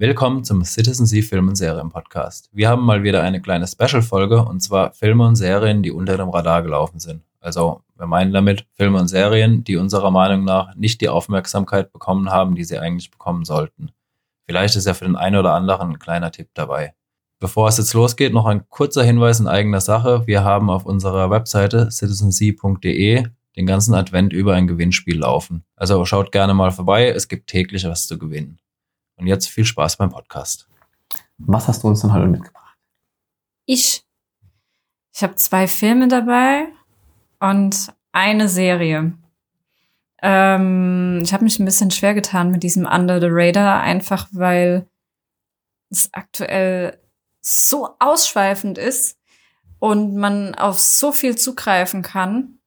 Willkommen zum Citizen Sea Film und Serien Podcast. Wir haben mal wieder eine kleine Special-Folge und zwar Filme und Serien, die unter dem Radar gelaufen sind. Also wir meinen damit Filme und Serien, die unserer Meinung nach nicht die Aufmerksamkeit bekommen haben, die sie eigentlich bekommen sollten. Vielleicht ist ja für den einen oder anderen ein kleiner Tipp dabei. Bevor es jetzt losgeht, noch ein kurzer Hinweis in eigener Sache. Wir haben auf unserer Webseite citizensea.de den ganzen Advent über ein Gewinnspiel laufen. Also schaut gerne mal vorbei, es gibt täglich was zu gewinnen. Und jetzt viel Spaß beim Podcast. Was hast du uns denn heute mitgebracht? Ich. Ich habe zwei Filme dabei und eine Serie. Ähm, ich habe mich ein bisschen schwer getan mit diesem Under the Radar, einfach weil es aktuell so ausschweifend ist und man auf so viel zugreifen kann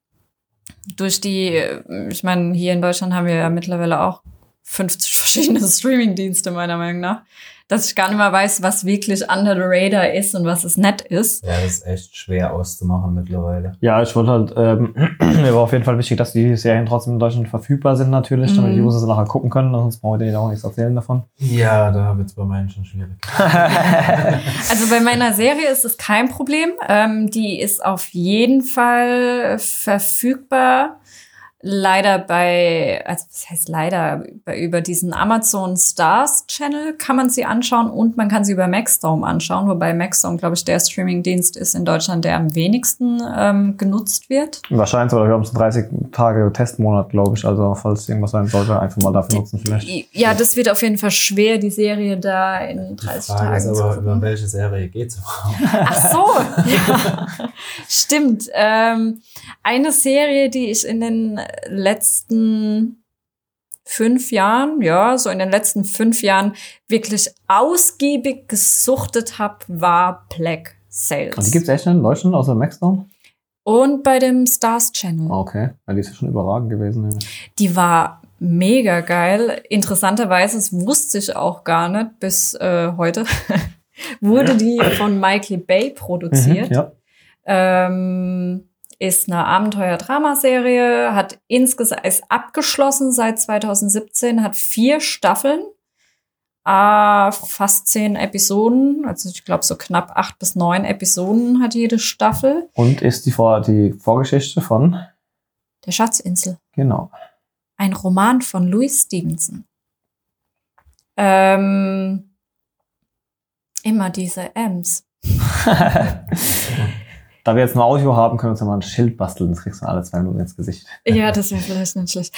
durch die, ich meine, hier in Deutschland haben wir ja mittlerweile auch 50 verschiedene Streaming-Dienste, meiner Meinung nach, dass ich gar nicht mehr weiß, was wirklich under the radar ist und was es nett ist. Ja, das ist echt schwer auszumachen mittlerweile. Ja, ich wollte halt, ähm, mir war auf jeden Fall wichtig, dass die Serien trotzdem in Deutschland verfügbar sind natürlich, damit die Mhm. User sie nachher gucken können, sonst brauchen wir denen auch nichts erzählen davon. Ja, da wird es bei meinen schon schwierig. Also bei meiner Serie ist es kein Problem. Ähm, die ist auf jeden Fall verfügbar. Leider bei, also was heißt leider, bei, über diesen Amazon Stars Channel kann man sie anschauen und man kann sie über Maxdome anschauen, wobei Maxdome, glaube ich, der Streamingdienst ist in Deutschland, der am wenigsten ähm, genutzt wird. Wahrscheinlich, oder wir haben es 30 Tage Testmonat, glaube ich, also falls irgendwas sein sollte, einfach mal dafür nutzen vielleicht. Ja, das wird auf jeden Fall schwer, die Serie da in 30 Tagen zu gucken. welche Serie geht's überhaupt? Ach so, ja. stimmt. Ähm, eine Serie, die ich in den letzten fünf Jahren, ja, so in den letzten fünf Jahren wirklich ausgiebig gesuchtet habe, war Black Sails. Und die gibt's echt in Deutschland, außer Maxdome? Und bei dem Stars Channel. Ah, Okay, ja, die ist ja schon überragend gewesen. nämlich. Die war mega geil. Interessanterweise, das wusste ich auch gar nicht bis äh, heute, wurde die von Michael Bay produziert. Mhm, ja. ähm, ist eine Abenteuer-Dramaserie, hat insgesamt ist abgeschlossen seit 2017, hat vier Staffeln, äh, fast zehn Episoden, also ich glaube so knapp acht bis neun Episoden hat jede Staffel. Und ist die, Vor die Vorgeschichte von, Der Schatzinsel, genau. ein Roman von Louis Stevenson. Ähm, immer diese M's. da wir jetzt ein Audio haben, können wir uns ja mal ein Schild basteln, das kriegst du alle zwei Minuten ins Gesicht. Ja, das wäre vielleicht nicht schlecht.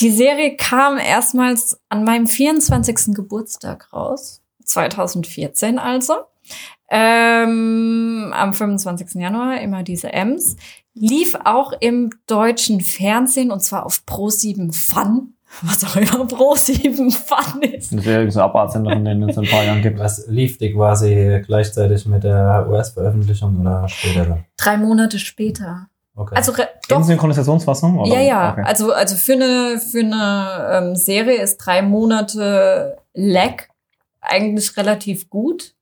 Die Serie kam erstmals an meinem 24. Geburtstag raus. 2014 also. Ähm, am 25. Januar, immer diese M's. Lief auch im deutschen Fernsehen und zwar auf Pro7 Fun. Was auch immer Pro7 Fun ist. Das irgendwie so von denen es in ein paar Jahren gibt. Was lief die quasi gleichzeitig mit der US-Veröffentlichung oder später dann? Drei Monate später. Okay. Also re- In doch, Synchronisationsfassung? oder? Ja, ja. Okay. Also, also für eine, für eine ähm, Serie ist drei Monate Lag eigentlich relativ gut.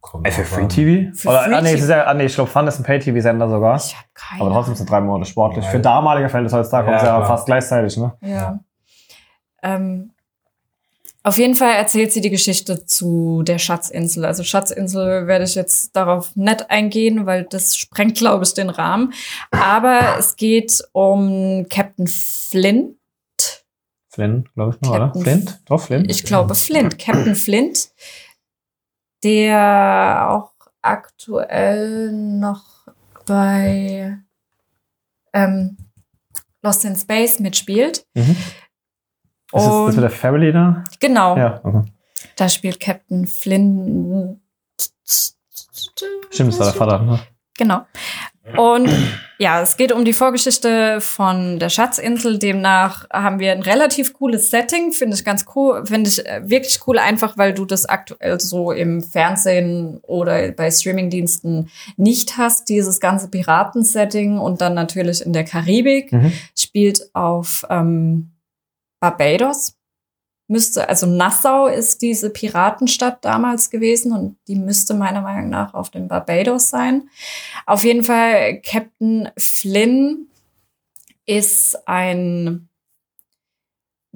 Kommt Ey, für Free. TV? Für Oder, Free ah, nee, ist ja, ah, nee, ich glaube, Fun ist ein Pay-TV-Sender sogar. Ich habe keine. Aber trotzdem sind drei Monate sportlich. Für damalige Verhältnisse heutzutage kommt es Ja, ja klar. fast gleichzeitig, ne? Ja. Ähm, auf jeden Fall erzählt sie die Geschichte zu der Schatzinsel. Also Schatzinsel werde ich jetzt darauf nicht eingehen, weil das sprengt, glaube ich, den Rahmen. Aber es geht um Captain Flint. Flynn, glaube ich, noch, oder? Flint? Doch, Flint? Ich glaube Flint, Captain Flint, der auch aktuell noch bei ähm, Lost in Space mitspielt. Mhm. Ist das, das mit der Family da? genau, Ja, okay. da spielt Captain Flint. Stimmt, das war der Vater, ne? Genau. Und ja, es geht um die Vorgeschichte von der Schatzinsel. Demnach haben wir ein relativ cooles Setting, finde ich ganz cool, finde ich äh, wirklich cool, einfach weil du das aktuell so im Fernsehen oder bei Streamingdiensten nicht hast, dieses ganze Piratensetting und dann natürlich in der Karibik Mhm. spielt auf ähm, Barbados. Müsste, also Nassau ist diese Piratenstadt damals gewesen und die müsste meiner Meinung nach auf dem Barbados sein. Auf jeden Fall, Captain Flynn ist ein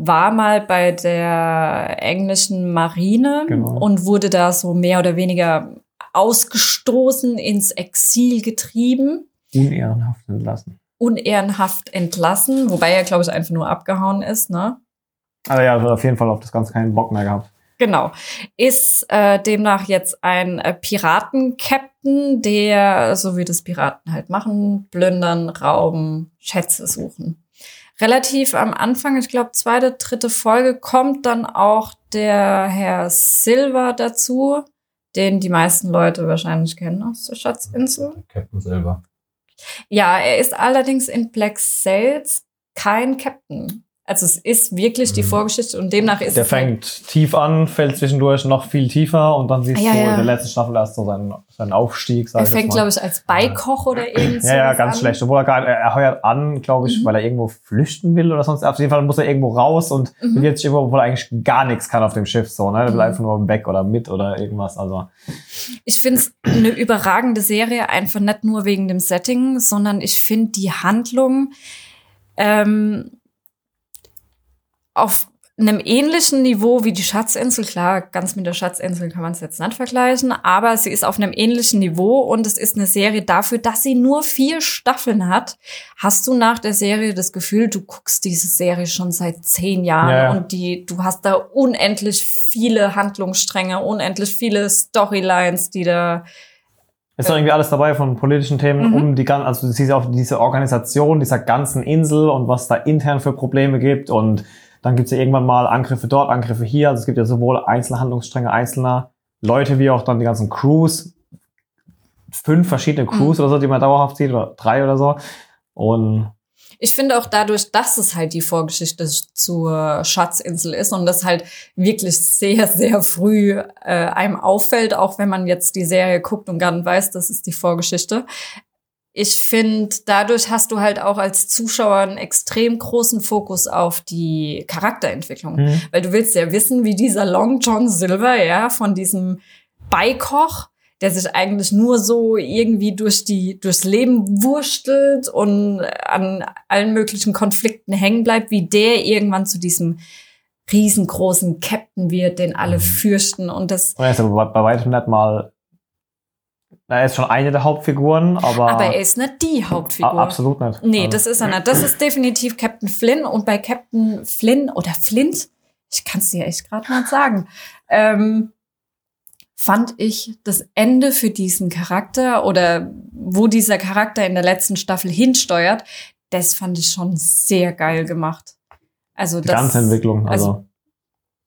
war mal bei der englischen Marine Genau. und wurde da so mehr oder weniger ausgestoßen, ins Exil getrieben, Unehrenhaft entlassen. Unehrenhaft entlassen, wobei er, glaube ich, einfach nur abgehauen ist, ne? Also ja, also auf jeden Fall auf das Ganze keinen Bock mehr gehabt. Genau. Ist äh, demnach jetzt ein äh, Piraten-Captain, der, so wie das Piraten halt machen, plündern, rauben, Schätze suchen. Relativ am Anfang, ich glaube, zweite, dritte Folge, kommt dann auch der Herr Silver dazu, den die meisten Leute wahrscheinlich kennen aus der Schatzinsel. Captain selber. Ja, er ist allerdings in Black Sails kein Captain. Also es ist wirklich die Mhm. Vorgeschichte und demnach ist Der es halt fängt tief an, fällt zwischendurch noch viel tiefer und dann siehst Ja, du ja. in der letzten Staffel erst so seinen, seinen Aufstieg. Sag Er fängt, glaube ich, als Beikoch oder irgend Ja, ja, ganz an. schlecht. Obwohl er gar er, er heuert an, glaube ich, Mhm. weil er irgendwo flüchten will oder sonst. Auf jeden Fall muss er irgendwo raus und Mhm. bewirbt sich irgendwo, obwohl er eigentlich gar nichts kann auf dem Schiff. So, ne? Er will Mhm. einfach nur weg oder mit oder irgendwas. Also Ich finde es eine überragende Serie, einfach nicht nur wegen dem Setting, sondern ich finde die Handlung ähm, auf einem ähnlichen Niveau wie die Schatzinsel. Klar, ganz mit der Schatzinsel kann man es jetzt nicht vergleichen, aber sie ist auf einem ähnlichen Niveau und es ist eine Serie dafür, dass sie nur vier Staffeln hat. Hast du nach der Serie das Gefühl, du guckst diese Serie schon seit zehn Jahren Ja, und die, du hast da unendlich viele Handlungsstränge, unendlich viele Storylines, die da ist doch irgendwie alles dabei von politischen Themen Mhm. um die ganze, also auch diese Organisation dieser ganzen Insel und was da intern für Probleme gibt und dann gibt's ja irgendwann mal Angriffe dort, Angriffe hier. Also es gibt ja sowohl einzelne Handlungsstränge einzelner Leute wie auch dann die ganzen Crews. Fünf verschiedene Crews Mhm. oder so, die man dauerhaft sieht, oder drei oder so. Und Ich finde auch dadurch, dass es halt die Vorgeschichte zur Schatzinsel ist und das halt wirklich sehr, sehr früh äh, einem auffällt, auch wenn man jetzt die Serie guckt und gar nicht weiß, das ist die Vorgeschichte. Ich finde, dadurch hast du halt auch als Zuschauer einen extrem großen Fokus auf die Charakterentwicklung. hm, Weil du willst ja wissen, wie dieser Long John Silver, ja, von diesem Beikoch, der sich eigentlich nur so irgendwie durch die, durchs Leben wurstelt und an allen möglichen Konflikten hängen bleibt, wie der irgendwann zu diesem riesengroßen Captain wird, den alle Mhm. fürchten und das, er ist aber bei, bei weitem nicht mal, er ist schon eine der Hauptfiguren, aber, aber er ist nicht die Hauptfigur. absolut nicht. Nee, Also, das ist er nicht. Das ist definitiv Captain Flynn. Und bei Captain Flynn oder Flint, ich kann es dir echt gerade nicht sagen, ähm, fand ich das Ende für diesen Charakter oder wo dieser Charakter in der letzten Staffel hinsteuert, das fand ich schon sehr geil gemacht. Also die das, ganze Entwicklung, also, also-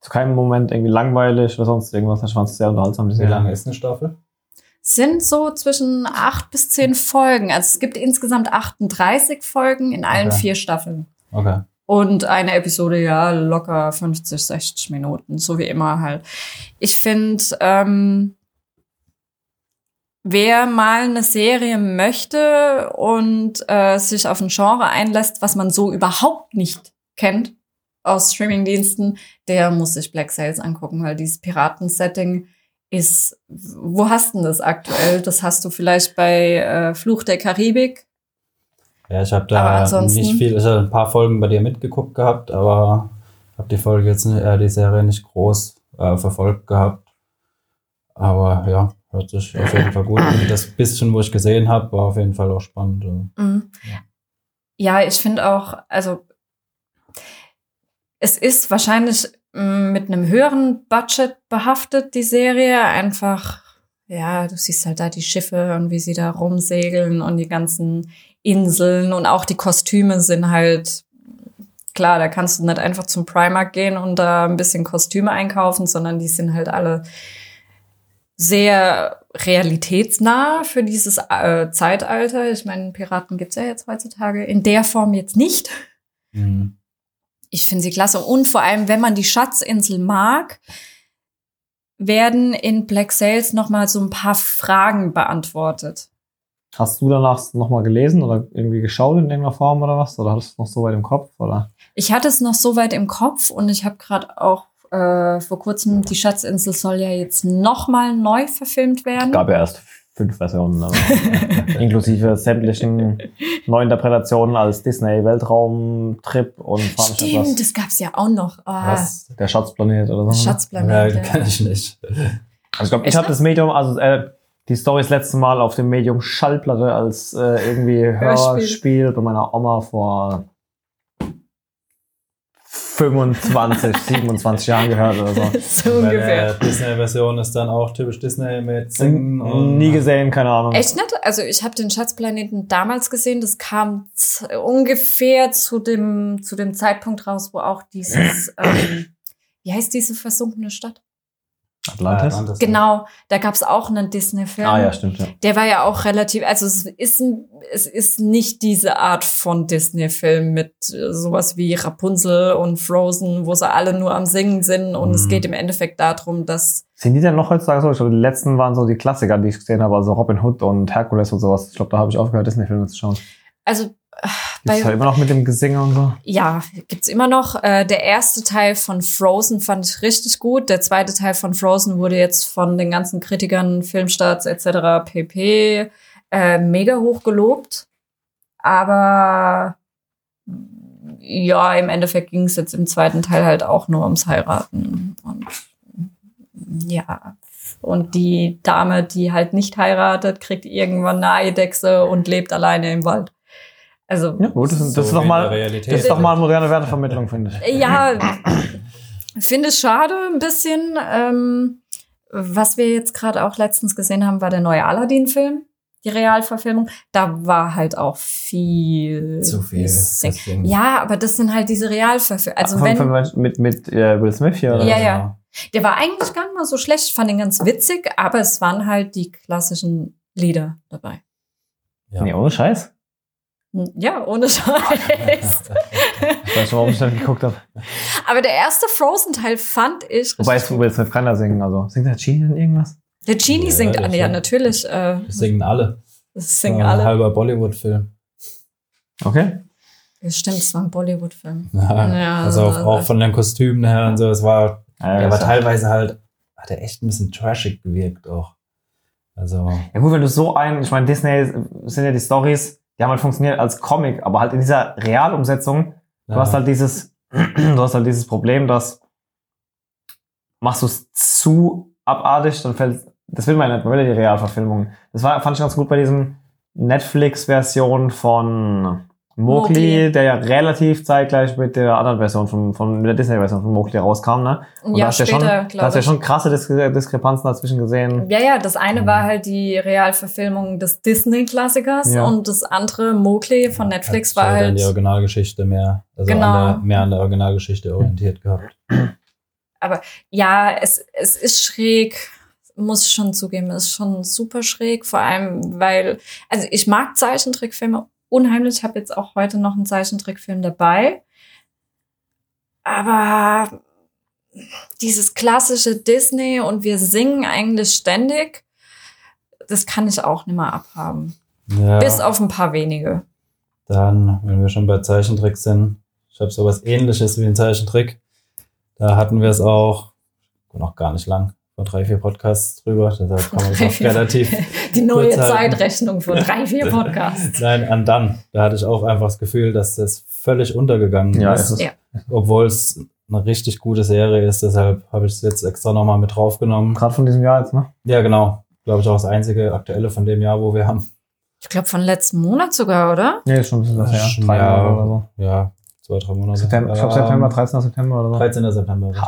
zu keinem Moment irgendwie langweilig oder sonst irgendwas. Ich fand es sehr unterhaltsam. die Wie lange ist eine Staffel? Sind so zwischen acht bis zehn Folgen. Also es gibt insgesamt 38 Folgen in allen Okay. vier Staffeln. Okay. Und eine Episode, ja, locker 50, 60 Minuten, so wie immer halt. Ich finde, ähm, wer mal eine Serie möchte und äh, sich auf ein Genre einlässt, was man so überhaupt nicht kennt aus Streamingdiensten, der muss sich Black Sails angucken, weil dieses Piraten-Setting ist, wo hast du denn das aktuell? Das hast du vielleicht bei äh, Fluch der Karibik. Ja, ich habe da nicht viel, ich habe ein paar Folgen bei dir mitgeguckt gehabt, aber habe die Folge jetzt, nicht- äh, die Serie nicht groß äh, verfolgt gehabt. Aber ja, hört sich auf jeden Fall gut an. Das bisschen, wo ich gesehen habe, war auf jeden Fall auch spannend. äh. Mhm. Ja, ich finde auch, also es ist wahrscheinlich mit einem höheren Budget behaftet, die Serie. Einfach, ja, du siehst halt da die Schiffe und wie sie da rumsegeln und die ganzen Inseln und auch die Kostüme sind halt, klar, da kannst du nicht einfach zum Primark gehen und da ein bisschen Kostüme einkaufen, sondern die sind halt alle sehr realitätsnah für dieses äh, Zeitalter. Ich meine, Piraten gibt's ja jetzt heutzutage in der Form jetzt nicht. Mhm. Ich finde sie klasse. Und vor allem, wenn man die Schatzinsel mag, werden in Black Sails noch mal so ein paar Fragen beantwortet. Hast du danach nochmal gelesen oder irgendwie geschaut in irgendeiner Form oder was? Oder hattest du es noch so weit im Kopf? Oder? Ich hatte es noch so weit im Kopf und ich habe gerade auch äh, vor kurzem, die Schatzinsel soll ja jetzt noch mal neu verfilmt werden. Gab ja erst fünf Versionen. Also, inklusive sämtlichen Neuinterpretationen als Disney-Weltraumtrip und Stimmt, was. das gab's ja auch noch. Ah, Was? Der Schatzplanet oder so. ne? Schatzplanet. Ja, kann ich nicht. Also ich glaube, ich habe das Medium, also äh, die Story das letzte Mal auf dem Medium Schallplatte als äh, irgendwie Hörspiel. Hörspiel bei meiner Oma vor 25, 27 Jahren gehört oder so. so Bei ungefähr. der Disney-Version ist dann auch typisch Disney mit Singen und Nie gesehen, keine Ahnung. Echt nicht? Also ich habe den Schatzplaneten damals gesehen. Das kam ungefähr zu dem zu dem Zeitpunkt raus, wo auch dieses ähm, wie heißt diese versunkene Stadt? Atlantis? Atlantis. Genau, da gab's auch einen Disney-Film. Ah ja, stimmt, ja. Der war ja auch relativ, also es ist, ein, es ist nicht diese Art von Disney-Film mit äh, sowas wie Rapunzel und Frozen, wo sie alle nur am Singen sind und es Mhm. geht im Endeffekt darum, dass Sind die denn noch heutzutage so? Ich glaube, die letzten waren so die Klassiker, die ich gesehen habe, also Robin Hood und Hercules und sowas. Ich glaube, da habe ich aufgehört, Disney-Filme zu schauen. also äh, Gibt's bei halt immer noch mit dem Gesinge und so. ja gibt's immer noch. Äh, der erste Teil von Frozen fand ich richtig gut. Der zweite Teil von Frozen wurde jetzt von den ganzen Kritikern, Filmstarts etc. pp. Äh, mega hoch gelobt. Aber ja, im Endeffekt ging es jetzt im zweiten Teil halt auch nur ums Heiraten. Und ja. Und die Dame, die halt nicht heiratet, kriegt irgendwann eine Eidechse und lebt alleine im Wald. Also Ja, gut, das, ist- das So ist doch mal, das ist doch mal moderne Wertevermittlung, finde ich. Ja, finde es schade ein bisschen. Ähm, was wir jetzt gerade auch letztens gesehen haben, war der neue Aladdin-Film, die Realverfilmung. Da war halt auch viel. Zu viel. Sing- Ja, aber das sind halt diese Realverfilmungen. Also Von- wenn, von- mit mit äh, Will Smith hier, oder? Ja, ja. der war eigentlich gar nicht mal so schlecht. Ich fand ihn ganz witzig, aber es waren halt die klassischen Lieder dabei. Ja. Nee, ohne Scheiß. Ja, ohne Scheiß. Ich weiß schon, warum ich dann geguckt habe. aber der erste Frozen-Teil fand ich Wobei richtig es Will Smith kann da singen, also. Singt der Genie denn irgendwas? Der Genie Ja, singt ja schon. natürlich. Äh, Das singen alle. das singen Ein alle. halber Bollywood-Film. Okay. Ja, stimmt, es war ein Bollywood-Film. Ja, Ja, also auch, also- auch von den Kostümen her und so. Es war, Ja, der war ist ja- teilweise halt, hat er echt ein bisschen trashig gewirkt auch. Also, Ja gut, wenn du so ein, ich meine, Disney sind ja die Stories, die haben halt funktioniert als Comic, aber halt in dieser Realumsetzung, du ja. hast halt dieses, du hast halt dieses Problem, dass machst du es zu abartig, dann fällt, das will man ja nicht, man will ja die Realverfilmung. Das war, fand ich ganz gut bei diesem Netflix-Version von Mowgli, Mowgli. der ja relativ zeitgleich mit der anderen Version von, von der Disney-Version von Mowgli rauskam, ne? Ein da Jahr hast du ja später, schon, da hast du ja schon krasse Dis Diskrepanzen dazwischen gesehen. Ja, ja, das eine Mhm. war halt die Realverfilmung des Disney-Klassikers Ja. und das andere, Mowgli von Netflix, war dann halt. die Originalgeschichte mehr, also Genau. an der, mehr an der Originalgeschichte orientiert gehabt. Ja, es, es ist schräg, muss ich schon zugeben, es ist schon super schräg, vor allem, weil, also ich mag Zeichentrickfilme unheimlich, ich habe jetzt auch heute noch einen Zeichentrickfilm dabei, aber dieses klassische Disney und wir singen eigentlich ständig, das kann ich auch nicht mehr abhaben. Ja, Bis auf ein paar wenige. dann, wenn wir schon bei Zeichentrick sind, ich habe sowas ähnliches wie ein Zeichentrick. Da hatten wir es auch, noch gar nicht lang, vor drei, vier Podcasts drüber, deshalb kann man es auch relativ Die neue. Zeitrechnung von drei, vier Podcasts. Nein, an dann. Da hatte ich auch einfach das Gefühl, dass das völlig untergegangen Ja, ist. Ja. Obwohl es eine richtig gute Serie ist. Deshalb habe ich es jetzt extra nochmal mit draufgenommen. gerade von diesem Jahr jetzt, ne? Ja, genau. Glaube ich auch das einzige aktuelle von dem Jahr, wo wir haben. Ich glaube von letzten Monat sogar, oder? Nee, ist schon ein bisschen was her. Schon, Drei ja, Monate oder so. Ja, zwei, drei Monate. September, ich glaube Ähm, September, 13. September oder so. 13. September, richtig.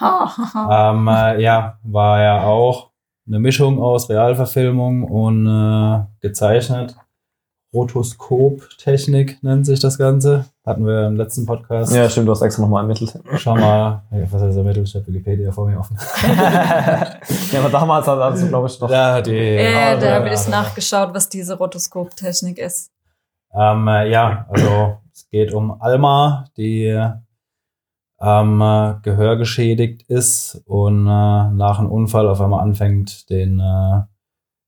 Ähm, äh, ja, war ja auch eine Mischung aus Realverfilmung und äh, gezeichnet. Rotoskop-Technik nennt sich das Ganze. Hatten wir im letzten Podcast. Ja, stimmt, du hast extra nochmal ermittelt. Schau mal, ja, was heißt ermittelt? Ich habe Wikipedia vor mir offen. ja, aber damals hast du, glaube ich, doch. Ja, die, Äh, da habe ich nachgeschaut, was diese Rotoskop-Technik ist. Ähm, äh, ja, also es geht um Alma, die ähm, äh, gehörgeschädigt ist und äh, nach einem Unfall auf einmal anfängt, den äh,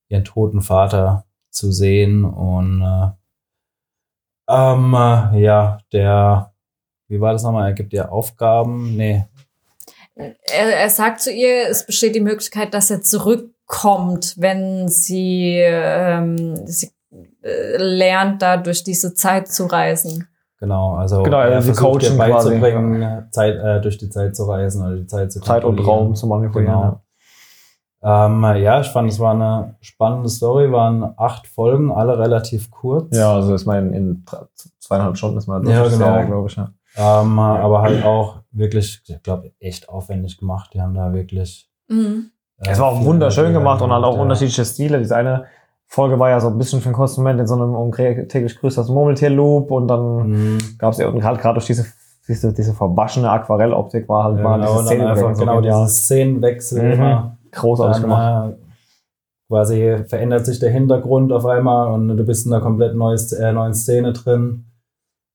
ihren toten Vater zu sehen und äh, ähm, äh, ja, der, wie war das nochmal? Er gibt ihr Aufgaben? Nee. Er, er sagt zu ihr, es besteht die Möglichkeit, dass er zurückkommt kommt, wenn sie, ähm, sie äh, lernt, da durch diese Zeit zu reisen. Genau, also Genau, er also sie versucht coachen quasi. beizubringen, Zeit, äh, durch die Zeit zu reisen oder die Zeit zu Zeit und. Raum zu manipulieren. Genau. Ähm, ja, ich fand, es war eine spannende Story, waren acht Folgen, alle relativ kurz. Ja, also ist man in zweieinhalb Stunden ist man Ja, durch die genau. Glaube ich. Ja. Ähm, aber halt auch wirklich, ich glaube, echt aufwendig gemacht. Die haben da wirklich. Mhm. äh, Es war auch wunderschön gemacht und halt auch ja. unterschiedliche Stile. Diese eine Folge war ja so ein bisschen für den kurzen Moment in so einem um täglich grüßt das Murmeltier-Loop und dann Mhm. gab es ja halt gerade durch diese, diese, diese verwaschene Aquarelloptik war halt Ja, war genau, diese und dann Szene einfach genau ja, diese Szenenwechsel Mhm. immer. großartig gemacht. Dann, äh, quasi verändert sich der Hintergrund auf einmal und du bist in einer komplett neues, äh, neuen Szene drin.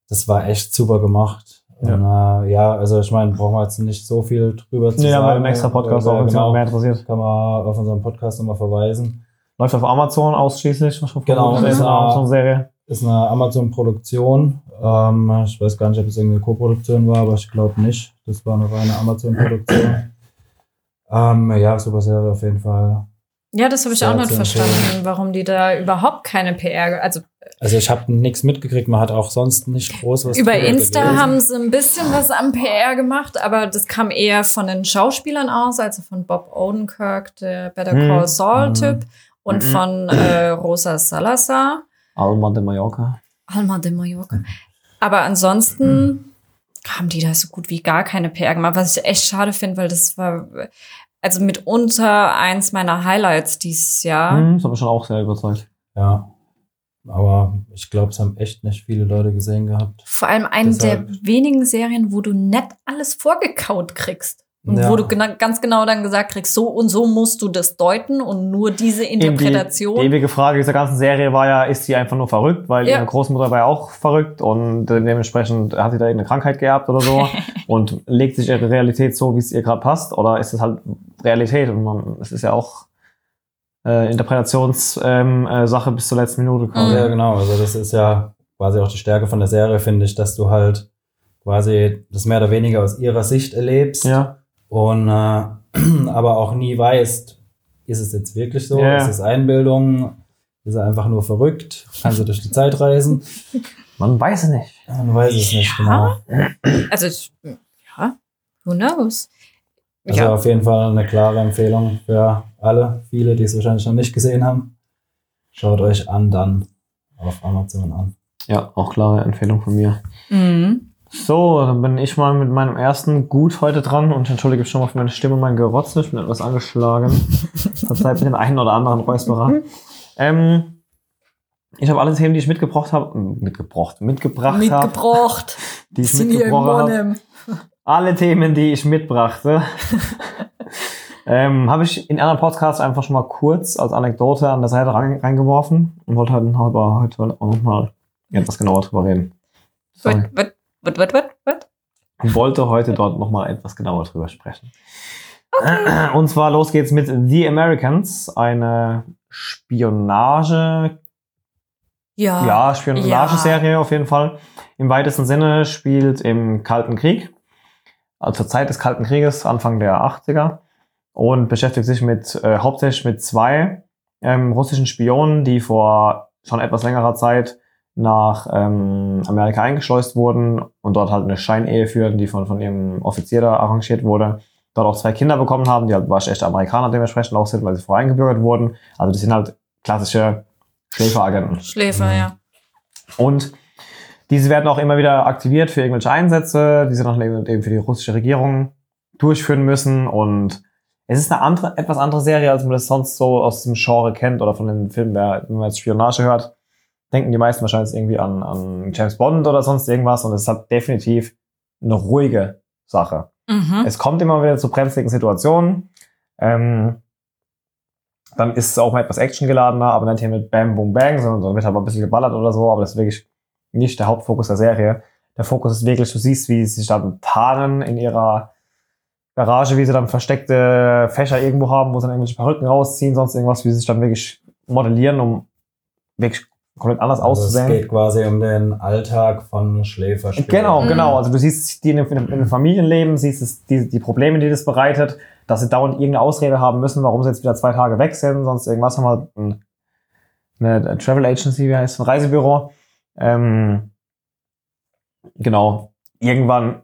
Das war echt super gemacht. Ja. Und, äh, ja, also ich meine, brauchen wir jetzt nicht so viel drüber zu haben sagen. wir einen extra Podcast Ja, auch, wenn genau. mehr interessiert. Kann man auf unseren Podcast nochmal verweisen. Läuft auf Amazon ausschließlich. was schon Genau, ist das eine Amazon-Serie. Ist eine Amazon-Produktion. Ähm, ich weiß gar nicht, ob es irgendwie eine Co-Produktion war, aber ich glaube nicht. Das war eine reine Amazon-Produktion. ähm, ja, super Serie auf jeden Fall. Ja, das habe ich auch nicht verstanden, empfehlen. warum die da überhaupt keine PR, also Also ich habe nichts mitgekriegt, man hat auch sonst nicht groß was über Insta gelesen. haben sie ein bisschen was am PR gemacht, aber das kam eher von den Schauspielern aus, also von Bob Odenkirk, der Better Hm. Call Saul-Typ, und Mhm. von äh, Rosa Salazar, Alma de Mallorca. Alma de Mallorca. Aber ansonsten haben die da so gut wie gar keine PR gemacht, was ich echt schade finde, weil das war also mitunter eins meiner Highlights dieses Jahr. Hm, das hat mich schon auch sehr überzeugt. Ja. Aber ich glaube, es haben echt nicht viele Leute gesehen gehabt. Vor allem eine Deshalb- der wenigen Serien, wo du nicht alles vorgekaut kriegst. Und Ja. wo du gena ganz genau dann gesagt kriegst, so und so musst du das deuten und nur diese Interpretation. Die, die ewige Frage dieser ganzen Serie war ja, ist sie einfach nur verrückt, weil Ja. ihre Großmutter war ja auch verrückt und dementsprechend hat sie da irgendeine Krankheit gehabt oder so und legt sich ihre Realität so, wie es ihr gerade passt oder ist es halt Realität und man, es ist ja auch äh, Interpretationssache ähm, äh, bis zur letzten Minute quasi. Ja, genau. Also das ist ja quasi auch die Stärke von der Serie, finde ich, dass du halt quasi das mehr oder weniger aus ihrer Sicht erlebst Ja, und äh, aber auch nie weißt, ist es jetzt wirklich so? Ja. Ist es Einbildung? Ist er einfach nur verrückt? Kann sie durch die Zeit reisen? man weiß es nicht. Man weiß es nicht genau. Also, ich, ja, who knows? Also ja, auf jeden Fall eine klare Empfehlung für alle, viele, die es wahrscheinlich noch nicht gesehen haben. Schaut euch an dann auf Amazon an. Ja, auch klare Empfehlung von mir. mhm. So, dann bin ich mal mit meinem ersten Gut heute dran und entschuldige schon mal für meine Stimme mein Gerotze. Ich bin etwas angeschlagen. Verzeiht mir den einen oder anderen Räusperer. Ähm, ich habe alle Themen, die ich mitgebracht habe, mitgebracht, mitgebracht habe, mitgebracht. die ich Sind mitgebracht habe. Alle Themen, die ich mitbrachte, ähm, habe ich in anderen Podcasts einfach schon mal kurz als Anekdote an der Seite rein, reingeworfen und wollte halt aber heute auch noch mal etwas genauer drüber reden. Sorry. What, what, what, what, what, what? und wollte heute dort nochmal etwas genauer drüber sprechen. Und zwar los geht's mit The Americans, eine Spionage, Ja. ja, Spionageserie auf jeden Fall. Im weitesten Sinne spielt im Kalten Krieg, also zur Zeit des Kalten Krieges, Anfang der 80er, und beschäftigt sich mit äh, hauptsächlich mit zwei ähm, russischen Spionen, die vor schon etwas längerer Zeit nach ähm, Amerika eingeschleust wurden und dort halt eine Scheinehe führten, die von, von ihrem Offizier da arrangiert wurde. Dort auch zwei Kinder bekommen haben, die halt waschechte Amerikaner dementsprechend auch sind, weil sie vorher eingebürgert wurden. Also das sind halt klassische Schläferagenten. Schläfer, Mhm. ja. Und diese werden auch immer wieder aktiviert für irgendwelche Einsätze, die sie dann eben für die russische Regierung durchführen müssen. Und es ist eine andere, etwas andere Serie, als man das sonst so aus dem Genre kennt oder von den Filmen, wer, wenn man jetzt Spionage hört, denken die meisten wahrscheinlich irgendwie an, an James Bond oder sonst irgendwas. Und es ist halt definitiv eine ruhige Sache. Mhm. Es kommt immer wieder zu brenzligen Situationen. Ähm, dann ist es auch mal etwas actiongeladener, aber nicht hier mit Bam, Boom, Bang, sondern dann wird aber ein bisschen geballert oder so, aber das ist wirklich nicht der Hauptfokus der Serie. Der Fokus ist wirklich, du siehst, wie sie sich dann tarnen in ihrer Garage, wie sie dann versteckte Fächer irgendwo haben, wo sie dann irgendwelche Perücken rausziehen, sonst irgendwas, wie sie sich dann wirklich modellieren, um wirklich komplett anders Also es auszusehen. geht quasi um den Alltag von Schläferspielen. Genau, Mhm. genau. Also du siehst die in, in, in einem Familienleben, siehst es, die, die Probleme, die das bereitet, dass sie dauernd irgendeine Ausrede haben müssen, warum sie jetzt wieder zwei Tage weg sind, sonst irgendwas haben wir ein, eine Travel Agency, wie heißt es, ein Reisebüro. Ähm, genau. Irgendwann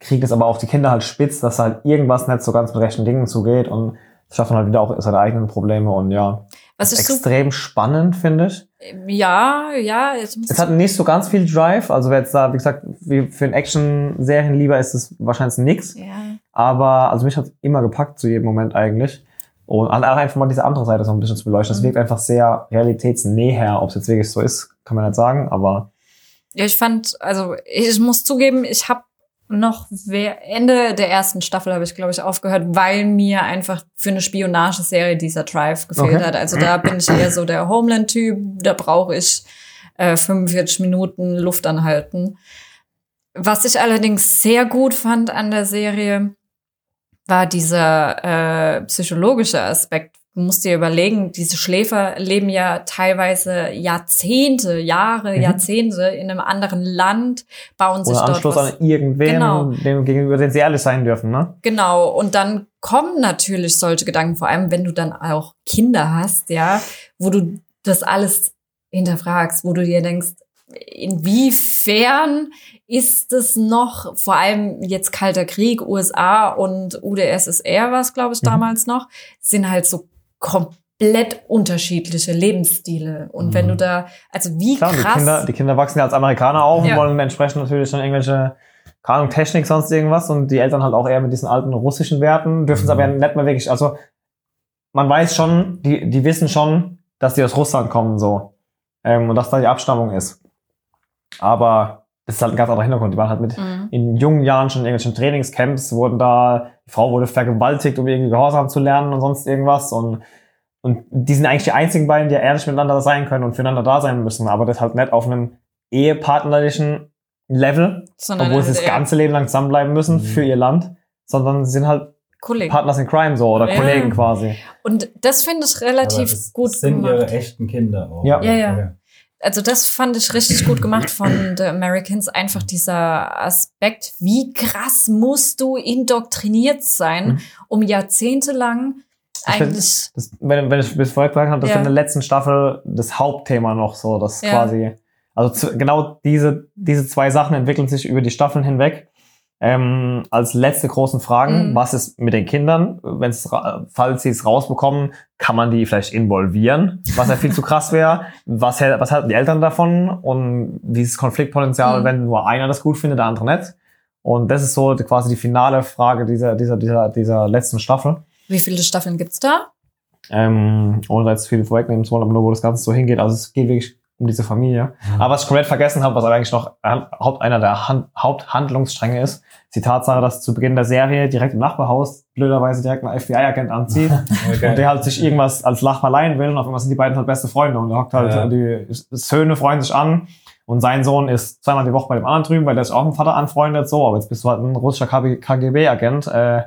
kriegt es aber auch die Kinder halt spitz, dass halt irgendwas nicht so ganz mit rechten Dingen zugeht und schaffen halt wieder auch seine eigenen Probleme und ja, Was so, extrem spannend, finde ich. ja, ja, Es hat nicht so ganz viel Drive, also wer jetzt da, wie gesagt, wie für einen Action-Serien lieber ist es wahrscheinlich nix. ja. Aber also mich hat immer gepackt zu jedem Moment eigentlich. Und einfach mal diese andere Seite so ein bisschen zu beleuchten. Das Mhm. wirkt einfach sehr realitätsnäher. Ob es jetzt wirklich so ist, kann man nicht sagen, aber Ja, ich fand, also ich muss zugeben, ich habe noch wer- Ende der ersten Staffel habe ich glaube ich aufgehört, weil mir einfach für eine Spionageserie dieser Drive gefehlt Okay. hat. Also da bin ich eher so der Homeland-Typ, da brauche ich äh, 45 Minuten Luft anhalten. Was ich allerdings sehr gut fand an der Serie, war dieser äh, psychologische Aspekt. Du musst dir überlegen, diese Schläfer leben ja teilweise Jahrzehnte, Jahre, Mhm. Jahrzehnte in einem anderen Land, bauen sich oder dort Anschluss was an irgendwen, Genau. dem gegenüber, den sie ehrlich sein dürfen, ne? Genau, und dann kommen natürlich solche Gedanken, vor allem wenn du dann auch Kinder hast, ja, wo du das alles hinterfragst, wo du dir denkst, inwiefern ist es noch, vor allem jetzt Kalter Krieg, USA und UdSSR war es, glaube ich, Mhm. damals noch, sind halt so komplett unterschiedliche Lebensstile. Und wenn Mhm. du da, also wie Klar, die krass. Kinder, die Kinder wachsen ja als Amerikaner auf Ja. und wollen entsprechend natürlich dann irgendwelche, keine Ahnung, Technik, sonst irgendwas. Und die Eltern halt auch eher mit diesen alten russischen Werten, dürfen es Mhm. aber ja nicht mehr wirklich, also man weiß schon, die, die wissen schon, dass die aus Russland kommen, so. Ähm, und dass da die Abstammung ist. Aber das ist halt ein ganz anderer Hintergrund. Die waren halt mit Mhm. in jungen Jahren schon in irgendwelchen Trainingscamps, wurden da, die Frau wurde vergewaltigt, um irgendwie Gehorsam zu lernen und sonst irgendwas. Und, und die sind eigentlich die einzigen beiden, die ja ehrlich miteinander sein können und füreinander da sein müssen. Aber das halt nicht auf einem ehepartnerlichen Level, Sondern obwohl sie das ganze Leben lang zusammenbleiben müssen Mhm. für ihr Land, sondern sie sind halt Kollegen. Partners in Crime so oder Ja. Kollegen quasi. Und das finde ich Aber relativ das gut sind gemacht. ihre echten Kinder auch. Ja. Ja, ja. Also das fand ich richtig gut gemacht von The Americans. Einfach dieser Aspekt, wie krass musst du indoktriniert sein, Mhm. um jahrzehntelang eigentlich... Das, wenn, wenn ich bis vorher gesagt habe, das Ja. ist in der letzten Staffel das Hauptthema noch so, das Ja. quasi, also zu, genau diese, diese zwei Sachen entwickeln sich über die Staffeln hinweg. Ähm, als letzte großen Fragen, Mhm. was ist mit den Kindern? Wenn's, falls sie es rausbekommen, kann man die vielleicht involvieren, was ja viel zu krass wäre. Was, was halten die Eltern davon? Und das Konfliktpotenzial, Mhm. wenn nur einer das gut findet, der andere nicht? Und das ist so quasi die finale Frage dieser, dieser, dieser, dieser letzten Staffel. Wie viele Staffeln gibt's da? Ähm, ohne da jetzt viel vorwegnehmen zu wollen, aber nur wo das Ganze so hingeht. Also es geht wirklich um diese Familie. Mhm. Aber was ich komplett vergessen habe, was aber eigentlich noch ein- Haupt, einer der Han Haupthandlungsstränge ist, ist die Tatsache, dass zu Beginn der Serie direkt im Nachbarhaus blöderweise direkt ein FBI-Agent anzieht Okay. und der halt sich irgendwas als Lachmal leihen will und auf einmal sind die beiden halt beste Freunde und der hockt halt, Ja. die Söhne freuen sich an und sein Sohn ist zweimal die Woche bei dem anderen drüben, weil der sich auch mit dem Vater anfreundet, so, aber jetzt bist du halt ein russischer KGB-Agent, äh,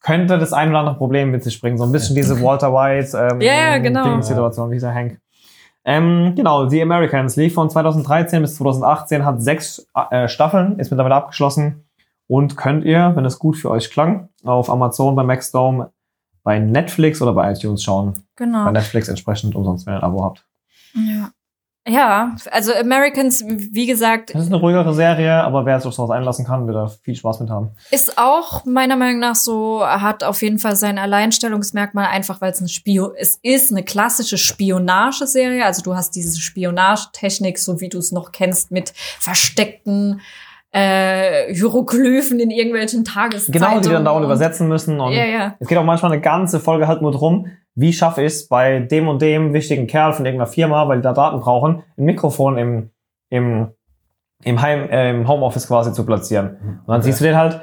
könnte das ein oder andere Problem mit sich bringen. So ein bisschen diese Walter White ähm, ja, genau. Wie dieser Hank. Ähm, genau, The Americans lief von 2013 bis 2018, hat sechs äh, Staffeln, ist mittlerweile abgeschlossen und könnt ihr, wenn es gut für euch klang, auf Amazon, bei Maxdome, bei Netflix oder bei iTunes schauen. Bei Genau. Netflix entsprechend umsonst, wenn ihr ein Abo habt. Ja. Ja, also Americans, wie gesagt, Das ist eine ruhigere Serie, aber wer sich auf sowas einlassen kann, wird da viel Spaß mit haben. ist auch meiner Meinung nach so, hat auf jeden Fall sein Alleinstellungsmerkmal, einfach weil es eine Spio, es ist eine klassische Spionageserie. Also du hast diese Spionagetechnik, so wie du es noch kennst, mit versteckten äh, Hieroglyphen in irgendwelchen Tageszeitungen. Genau, die dann dauernd und- übersetzen müssen. Und Ja, ja. Es geht auch manchmal eine ganze Folge halt nur drum, wie schaffe ich es bei dem und dem wichtigen Kerl von irgendeiner Firma, weil die da Daten brauchen, ein Mikrofon im, im, im, Heim, äh, im Homeoffice quasi zu platzieren. Und dann siehst du den halt,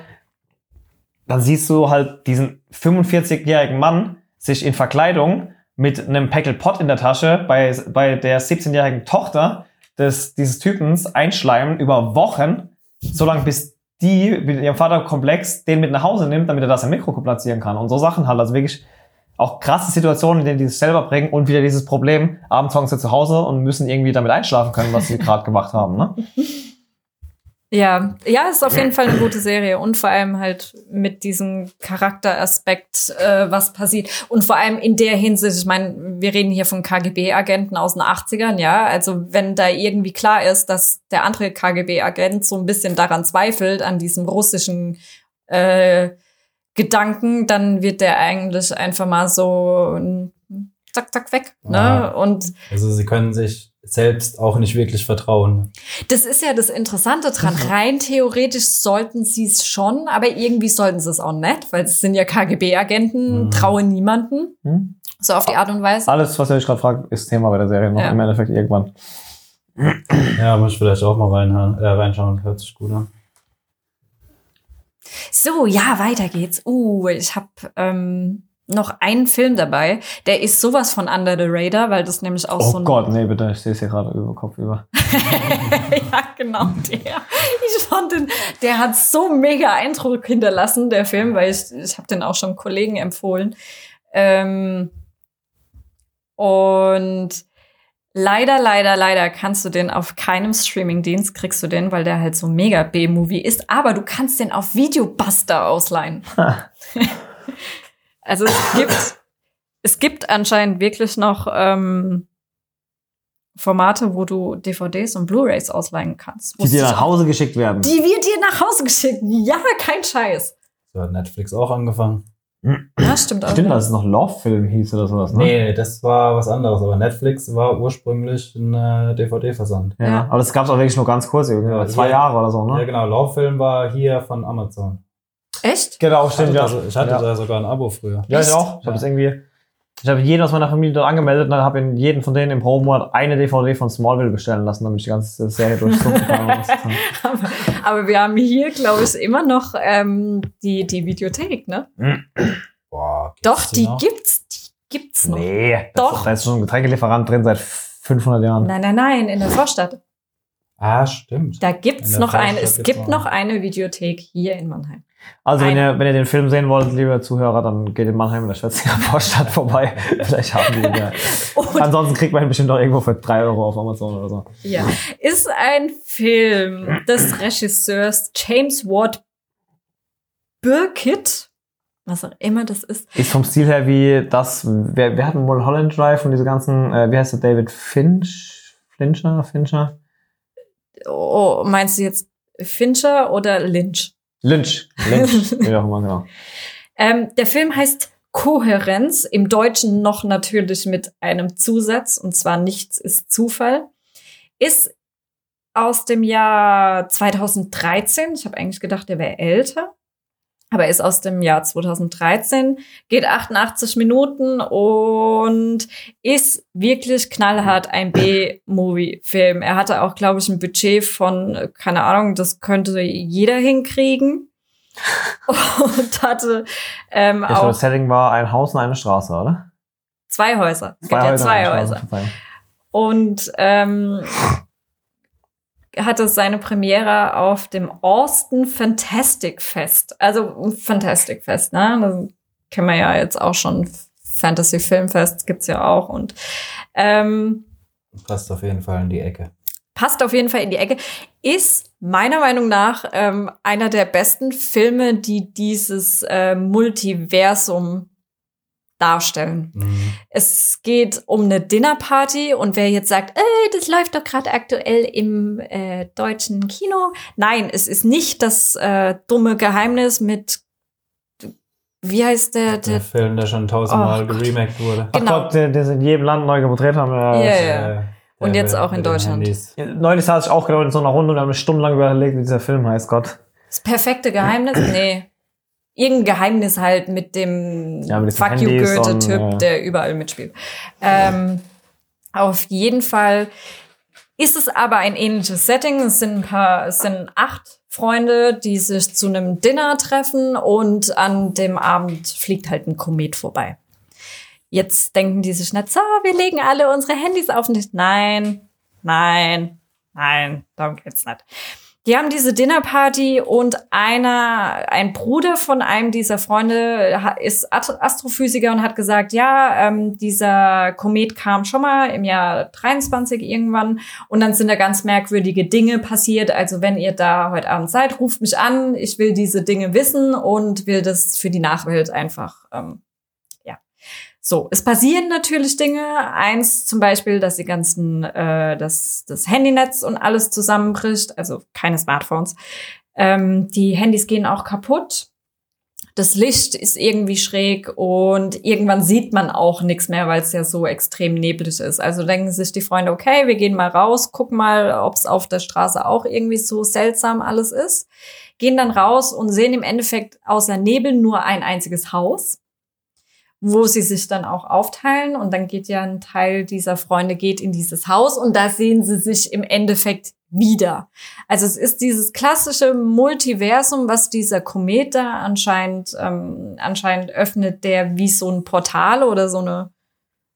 dann siehst du halt diesen 45-jährigen Mann sich in Verkleidung mit einem Päckel Pott in der Tasche bei, bei der 17-jährigen Tochter des, dieses Typens einschleimen über Wochen, solange bis die mit ihrem Vater komplex den mit nach Hause nimmt, damit er das im Mikro platzieren kann. Und so Sachen halt, also wirklich auch krasse Situationen, in denen die sich selber bringen und wieder dieses Problem, abends hocken sie zu Hause und müssen irgendwie damit einschlafen können, was sie gerade gemacht haben. Ne? Ja, ja, ist auf jeden Fall eine gute Serie und vor allem halt mit diesem Charakteraspekt, äh, was passiert und vor allem in der Hinsicht, ich meine, wir reden hier von KGB-Agenten aus den 80ern, ja, also wenn da irgendwie klar ist, dass der andere KGB-Agent so ein bisschen daran zweifelt, an diesem russischen äh, Gedanken, dann wird der eigentlich einfach mal so zack, zack, weg. Ne? Ja. Und Also sie können sich selbst auch nicht wirklich vertrauen. das ist ja das Interessante dran. Rein theoretisch sollten sie es schon, aber irgendwie sollten sie es auch nicht, weil es sind ja KGB-Agenten, Mhm. traue niemanden. Hm? So auf die Art und Weise. Alles, was ihr euch gerade fragt, ist Thema bei der Serie noch Ja. im Endeffekt irgendwann. Ja, muss ich vielleicht auch mal reinhören, äh, reinschauen, hört sich gut an. So, ja, weiter geht's. Uh, ich habe ähm, noch einen Film dabei. Der ist sowas von Under the Radar, weil das nämlich auch so Oh ein Gott, nee, bitte, ich sehe es hier gerade über Kopf über. ja, genau der. Ich fand den, der hat so mega Eindruck hinterlassen, der Film, weil ich, ich habe den auch schon Kollegen empfohlen. Ähm, und leider, leider, leider kannst du den auf keinem Streamingdienst kriegst du den, weil der halt so mega B-Movie ist. Aber du kannst den auf Videobuster ausleihen. also es gibt, es gibt anscheinend wirklich noch ähm, Formate, wo du DVDs und Blu-rays ausleihen kannst. Die dir nach. Hause geschickt werden. Die wird dir nach Hause geschickt. Ja, kein Scheiß. So hat Netflix auch angefangen. Ja, stimmt auch. Stimmt, dass es noch Love-Film hieß oder sowas, ne? Nee, das war was anderes, aber Netflix war ursprünglich ein äh, DVD-Versand. Ja, Ja. aber das gab es auch wirklich nur ganz kurz, irgendwie, Ja, zwei hier- Jahre oder so, ne? Ja, genau, Love-Film war hier von Amazon. Echt? Genau, Ich hatte, stimmt, ja. da, ich hatte ja. da sogar ein Abo früher. Ja, ich Echt? auch. Ich habe Ja. das irgendwie. Ich habe jeden aus meiner Familie dort angemeldet und dann habe in jeden von denen im Probenmonat eine DVD von Smallville bestellen lassen, damit ich die ganze Serie durchsuchen kann. aber, aber wir haben hier, glaube ich, immer noch ähm, die, die Videothek, ne? Boah, gibt's Doch, die noch? gibt's. Die gibt's noch. nee, Doch. Da ist schon ein Getränkelieferant drin seit 500 Jahren. Nein, nein, nein, in der Vorstadt. Ah, stimmt. Da gibt's noch eine, Vorstadt es gibt's gibt noch eine Videothek hier in Mannheim. Also, wenn ihr, wenn ihr den Film sehen wollt, liebe Zuhörer, dann geht in Mannheim in der Schwetzinger Vorstadt vorbei. Vielleicht haben die ihn ja. Ansonsten kriegt man ihn bestimmt auch irgendwo für 3 Euro auf Amazon oder so. ja, ist ein Film des Regisseurs James Ward Burkitt, was auch immer das ist. Ist vom Stil her wie das, wer, wer hat einen Mulholland Drive und diese ganzen, äh, wie heißt der, David Finch? Fincher? Fincher? Oh, meinst du jetzt Fincher oder Lynch? Lynch. Lynch, wie auch immer, genau. Ähm, der Film heißt Kohärenz, im Deutschen noch natürlich mit einem Zusatz, und zwar Nichts ist Zufall. Ist aus dem Jahr 2013. Ich habe eigentlich gedacht, der wäre älter. Aber ist aus dem Jahr 2013, geht 88 Minuten und ist wirklich knallhart ein B-Movie-Film. Er hatte auch, glaube ich, ein Budget von, keine Ahnung, das könnte jeder hinkriegen. Und hatte ähm, Ich glaube, auch das Setting war ein Haus und eine Straße, oder? zwei Häuser. Es gibt ja zwei Häuser. Und ähm, hatte seine Premiere auf dem Austin Fantastic Fest. Also Fantastic Fest, ne? Das kennen wir ja jetzt auch schon. Fantasy Filmfest gibt's ja auch. Und ähm, Passt auf jeden Fall in die Ecke. passt auf jeden Fall in die Ecke. Ist meiner Meinung nach ähm, einer der besten Filme, die dieses äh, Multiversum darstellen. Mhm. Es geht um eine Dinnerparty und wer jetzt sagt, äh, das läuft doch gerade aktuell im äh, deutschen Kino. Nein, es ist nicht das äh, dumme Geheimnis mit, wie heißt der? Der der Film, der schon tausendmal Oh Gott. geremaked wurde. Ach Genau. Gott, den, den sie in jedem Land neu gedreht haben. Ja. Ja, ja. Äh, Und der jetzt mit- auch in Deutschland. Neulich saß ich auch genau in so einer Runde und haben stundenlang überlegt, wie dieser Film heißt, Gott. das perfekte Geheimnis? Nee. Irgendein Geheimnis halt mit dem Ja, Fuck you und, Goethe-Typ, ja. der überall mitspielt. Ähm, auf jeden Fall ist es aber ein ähnliches Setting. Es sind ein paar, es sind acht Freunde, die sich zu einem Dinner treffen und an dem Abend fliegt halt ein Komet vorbei. Jetzt denken die sich nicht, so, wir legen alle unsere Handys auf den Tisch. Nein, nein, nein, darum geht's nicht. Die haben diese Dinnerparty und einer, ein Bruder von einem dieser Freunde ist Ast- Astrophysiker und hat gesagt, ja, ähm, dieser Komet kam schon mal im Jahr 23 irgendwann und dann sind da ganz merkwürdige Dinge passiert. Also wenn ihr da heute Abend seid, ruft mich an. Ich will diese Dinge wissen und will das für die Nachwelt einfach, ähm. So, es passieren natürlich Dinge. Eins zum Beispiel, dass die ganzen, äh, das, das Handynetz und alles zusammenbricht, also keine Smartphones. Ähm, die Handys gehen auch kaputt. Das Licht ist irgendwie schräg und irgendwann sieht man auch nichts mehr, weil es ja so extrem neblig ist. Also denken sich die Freunde, okay, wir gehen mal raus, gucken mal, ob es auf der Straße auch irgendwie so seltsam alles ist. Gehen dann raus und sehen im Endeffekt außer Nebel nur ein einziges Haus wo sie sich dann auch aufteilen und dann geht ja ein Teil dieser Freunde geht in dieses Haus und da sehen sie sich im Endeffekt wieder. Also es ist dieses klassische Multiversum, was dieser Komet da anscheinend ähm, anscheinend öffnet, der wie so ein Portal oder so eine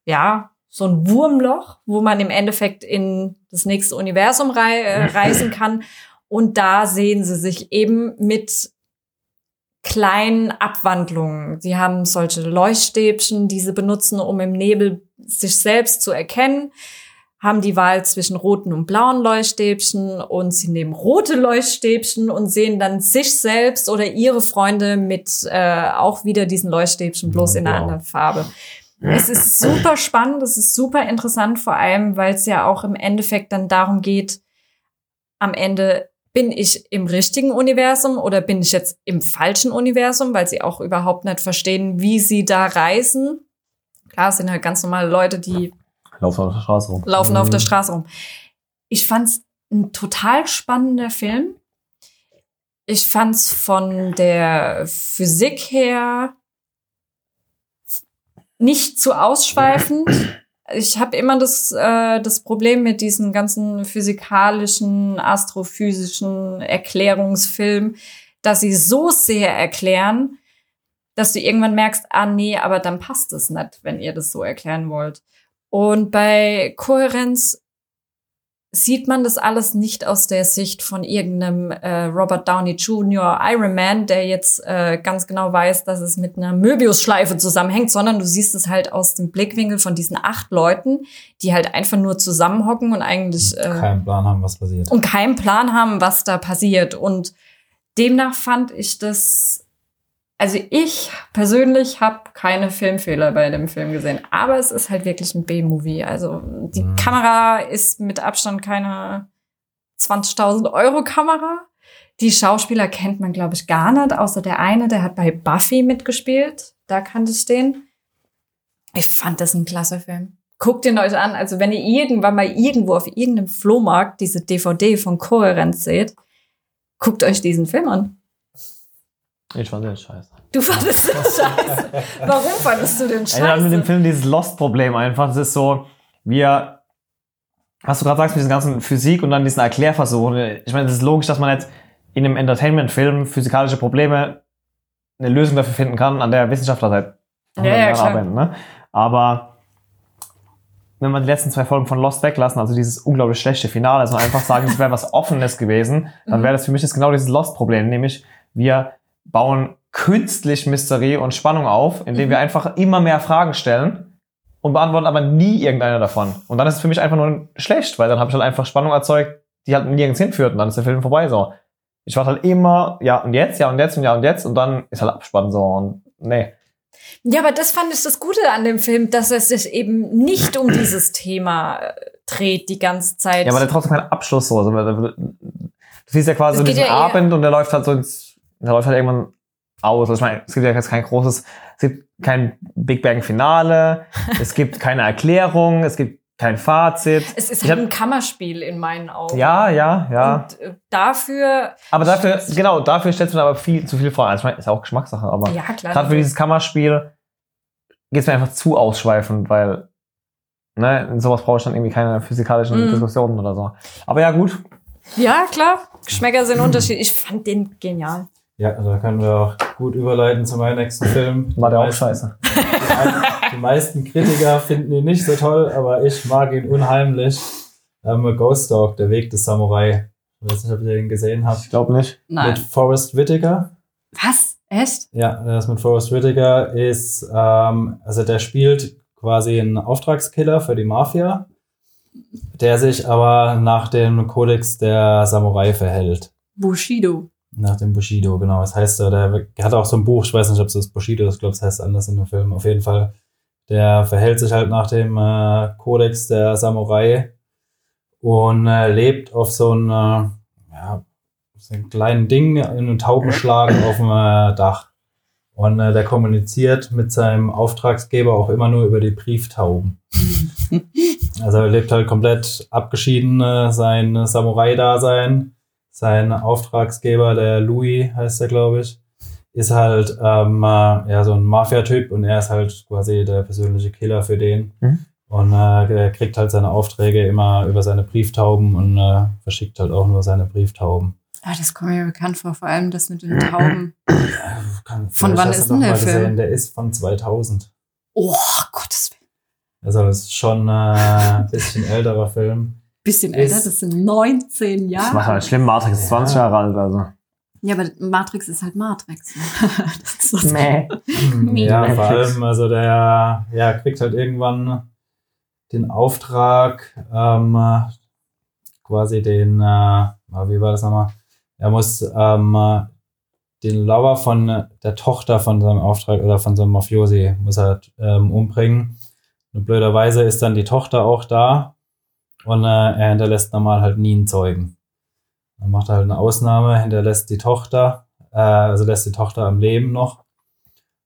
ja so ein Wurmloch, wo man im Endeffekt in das nächste Universum rei äh, reisen kann und da sehen sie sich eben mit kleinen Abwandlungen. Sie haben solche Leuchtstäbchen, die sie benutzen, um im Nebel sich selbst zu erkennen, haben die Wahl zwischen roten und blauen Leuchtstäbchen und sie nehmen rote Leuchtstäbchen und sehen dann sich selbst oder ihre Freunde mit äh, auch wieder diesen Leuchtstäbchen, bloß in einer Blau. anderen Farbe. Es ist super spannend, es ist super interessant, vor allem, weil es ja auch im Endeffekt dann darum geht, am Ende bin ich im richtigen Universum oder bin ich jetzt im falschen Universum, weil sie auch überhaupt nicht verstehen, wie sie da reisen. Klar, es sind halt ganz normale Leute, die Laufen auf der Straße rum. laufen auf Mhm. der Straße rum. Ich fand's ein total spannender Film. Ich fand's von der Physik her nicht zu ausschweifend. Ich habe immer das, äh, das Problem mit diesen ganzen physikalischen, astrophysischen Erklärungsfilmen, dass sie so sehr erklären, dass du irgendwann merkst, ah nee, aber dann passt es nicht, wenn ihr das so erklären wollt. Und bei Kohärenz sieht man das alles nicht aus der Sicht von irgendeinem äh, Robert Downey Jr. Iron Man, der jetzt äh, ganz genau weiß, dass es mit einer Möbiusschleife zusammenhängt, sondern du siehst es halt aus dem Blickwinkel von diesen acht Leuten, die halt einfach nur zusammenhocken und eigentlich äh, Keinen Plan haben, was passiert. und keinen Plan haben, was da passiert. Und demnach fand ich das, also ich persönlich habe keine Filmfehler bei dem Film gesehen, aber es ist halt wirklich ein B-Movie. Also die Mhm. Kamera ist mit Abstand keine 20.000 Euro Kamera. Die Schauspieler kennt man, glaube ich, gar nicht, außer der eine, der hat bei Buffy mitgespielt. Da kannte ich den. Ich fand das ein klasse Film. Guckt ihn euch an. Also wenn ihr irgendwann mal irgendwo auf irgendeinem Flohmarkt diese DVD von Kohärenz seht, guckt euch diesen Film an. Ich fand den scheiße. Du fandest den scheiße. Warum fandest du den Ich hatte mit dem scheiße? Film dieses Lost-Problem einfach. Das ist so, wir, was du gerade sagst, mit diesen ganzen Physik und dann diesen Erklärversuchen. Ich meine, es ist logisch, dass man jetzt in einem Entertainment-Film physikalische Probleme eine Lösung dafür finden kann, an der Wissenschaftler seit Ja, ja, arbeiten. Ne? Aber wenn man die letzten zwei Folgen von Lost weglassen, also dieses unglaublich schlechte Finale, also einfach sagen, es wäre was Offenes gewesen, dann Mhm. wäre das für mich jetzt genau dieses Lost-Problem, nämlich wir bauen künstlich Mysterie und Spannung auf, indem Mhm. wir einfach immer mehr Fragen stellen und beantworten aber nie irgendeine davon. Und dann ist es für mich einfach nur schlecht, weil dann habe ich halt einfach Spannung erzeugt, die halt nirgends hinführt und dann ist der Film vorbei so. Ich warte halt immer, ja und jetzt, ja und jetzt und ja und jetzt und dann ist halt Abspann so und nee. Ja, aber das fand ich das Gute an dem Film, dass er sich eben nicht um dieses Thema äh, dreht die ganze Zeit. Ja, aber der trotzdem keinen Abschluss so. Also, du siehst ja quasi Es so diesen ja Abend und der läuft halt so ins, der läuft halt irgendwann aus. Also ich meine, es gibt ja jetzt kein großes, es gibt kein Big Bang Finale, es gibt keine Erklärung, es gibt kein Fazit. es ist Ich halt hab- ein Kammerspiel in meinen Augen. Ja, ja, ja. Und äh, dafür, aber dafür, genau, dafür stellst du mir aber viel zu viel vor. Also ich meine, ist ja auch Geschmackssache, aber ja klar. gerade für dieses Kammerspiel geht's mir einfach zu ausschweifend, weil ne, in sowas brauche ich dann irgendwie keine physikalischen Mhm. Diskussionen oder so. Aber ja, gut. Ja, klar. Geschmäcker sind unterschiedlich. Ich fand den genial. Ja, da können wir auch gut überleiten zu meinem nächsten Film. War der Die auch meisten- scheiße. Die, meisten- die meisten Kritiker finden ihn nicht so toll, aber ich mag ihn unheimlich. Ähm, Ghost Dog, der Weg des Samurai. Ich weiß nicht, ob ihr den gesehen habt. Ich glaube nicht. Nein. Mit Forrest Whitaker. Was? Echt? Ja, das mit Forrest Whitaker ist, ähm, also der spielt quasi einen Auftragskiller für die Mafia, der sich aber nach dem Kodex der Samurai verhält. Bushido. Nach dem Bushido, genau. Das heißt, äh, der hat auch so ein Buch, ich weiß nicht, ob es das Bushido ist, ich glaube, es heißt anders in dem Film. Auf jeden Fall, der verhält sich halt nach dem äh, Kodex der Samurai und äh, lebt auf so ein, äh, ja, so ein kleinen Ding in einem Taubenschlag auf dem äh, Dach. Und äh, der kommuniziert mit seinem Auftragsgeber auch immer nur über die Brieftauben. also er lebt halt komplett abgeschieden, äh, sein Samurai-Dasein. Sein Auftragsgeber, der Louis heißt er, glaube ich, ist halt ähm, äh, ja, so ein Mafia-Typ und er ist halt quasi der persönliche Killer für den. Mhm. Und äh, er kriegt halt seine Aufträge immer über seine Brieftauben und äh, verschickt halt auch nur seine Brieftauben. Ah, das kommt mir bekannt vor, vor allem das mit den Tauben. Ja, kann- Von wann ist denn der Film? gesehen, Der ist von 2000. Oh, Gottes Willen. Also es ist schon äh, ein bisschen älterer Film. Bisschen Ist- älter, das sind 19 Das macht Jahre. halt schlimm. Matrix ist Ja. 20 Jahre alt, also. Ja, aber Matrix ist halt Matrix. das ist Mäh. ja, vor allem, also der ja, kriegt halt irgendwann den Auftrag, ähm, äh, quasi den, äh, wie war das nochmal? Er muss ähm, äh, den Lover von der Tochter von seinem Auftrag oder von seinem Mafiosi muss er ähm, umbringen. Und blöderweise ist dann die Tochter auch da und äh, er hinterlässt normal halt nie einen Zeugen. Dann macht er halt eine Ausnahme, hinterlässt die Tochter, äh, also lässt die Tochter am Leben noch.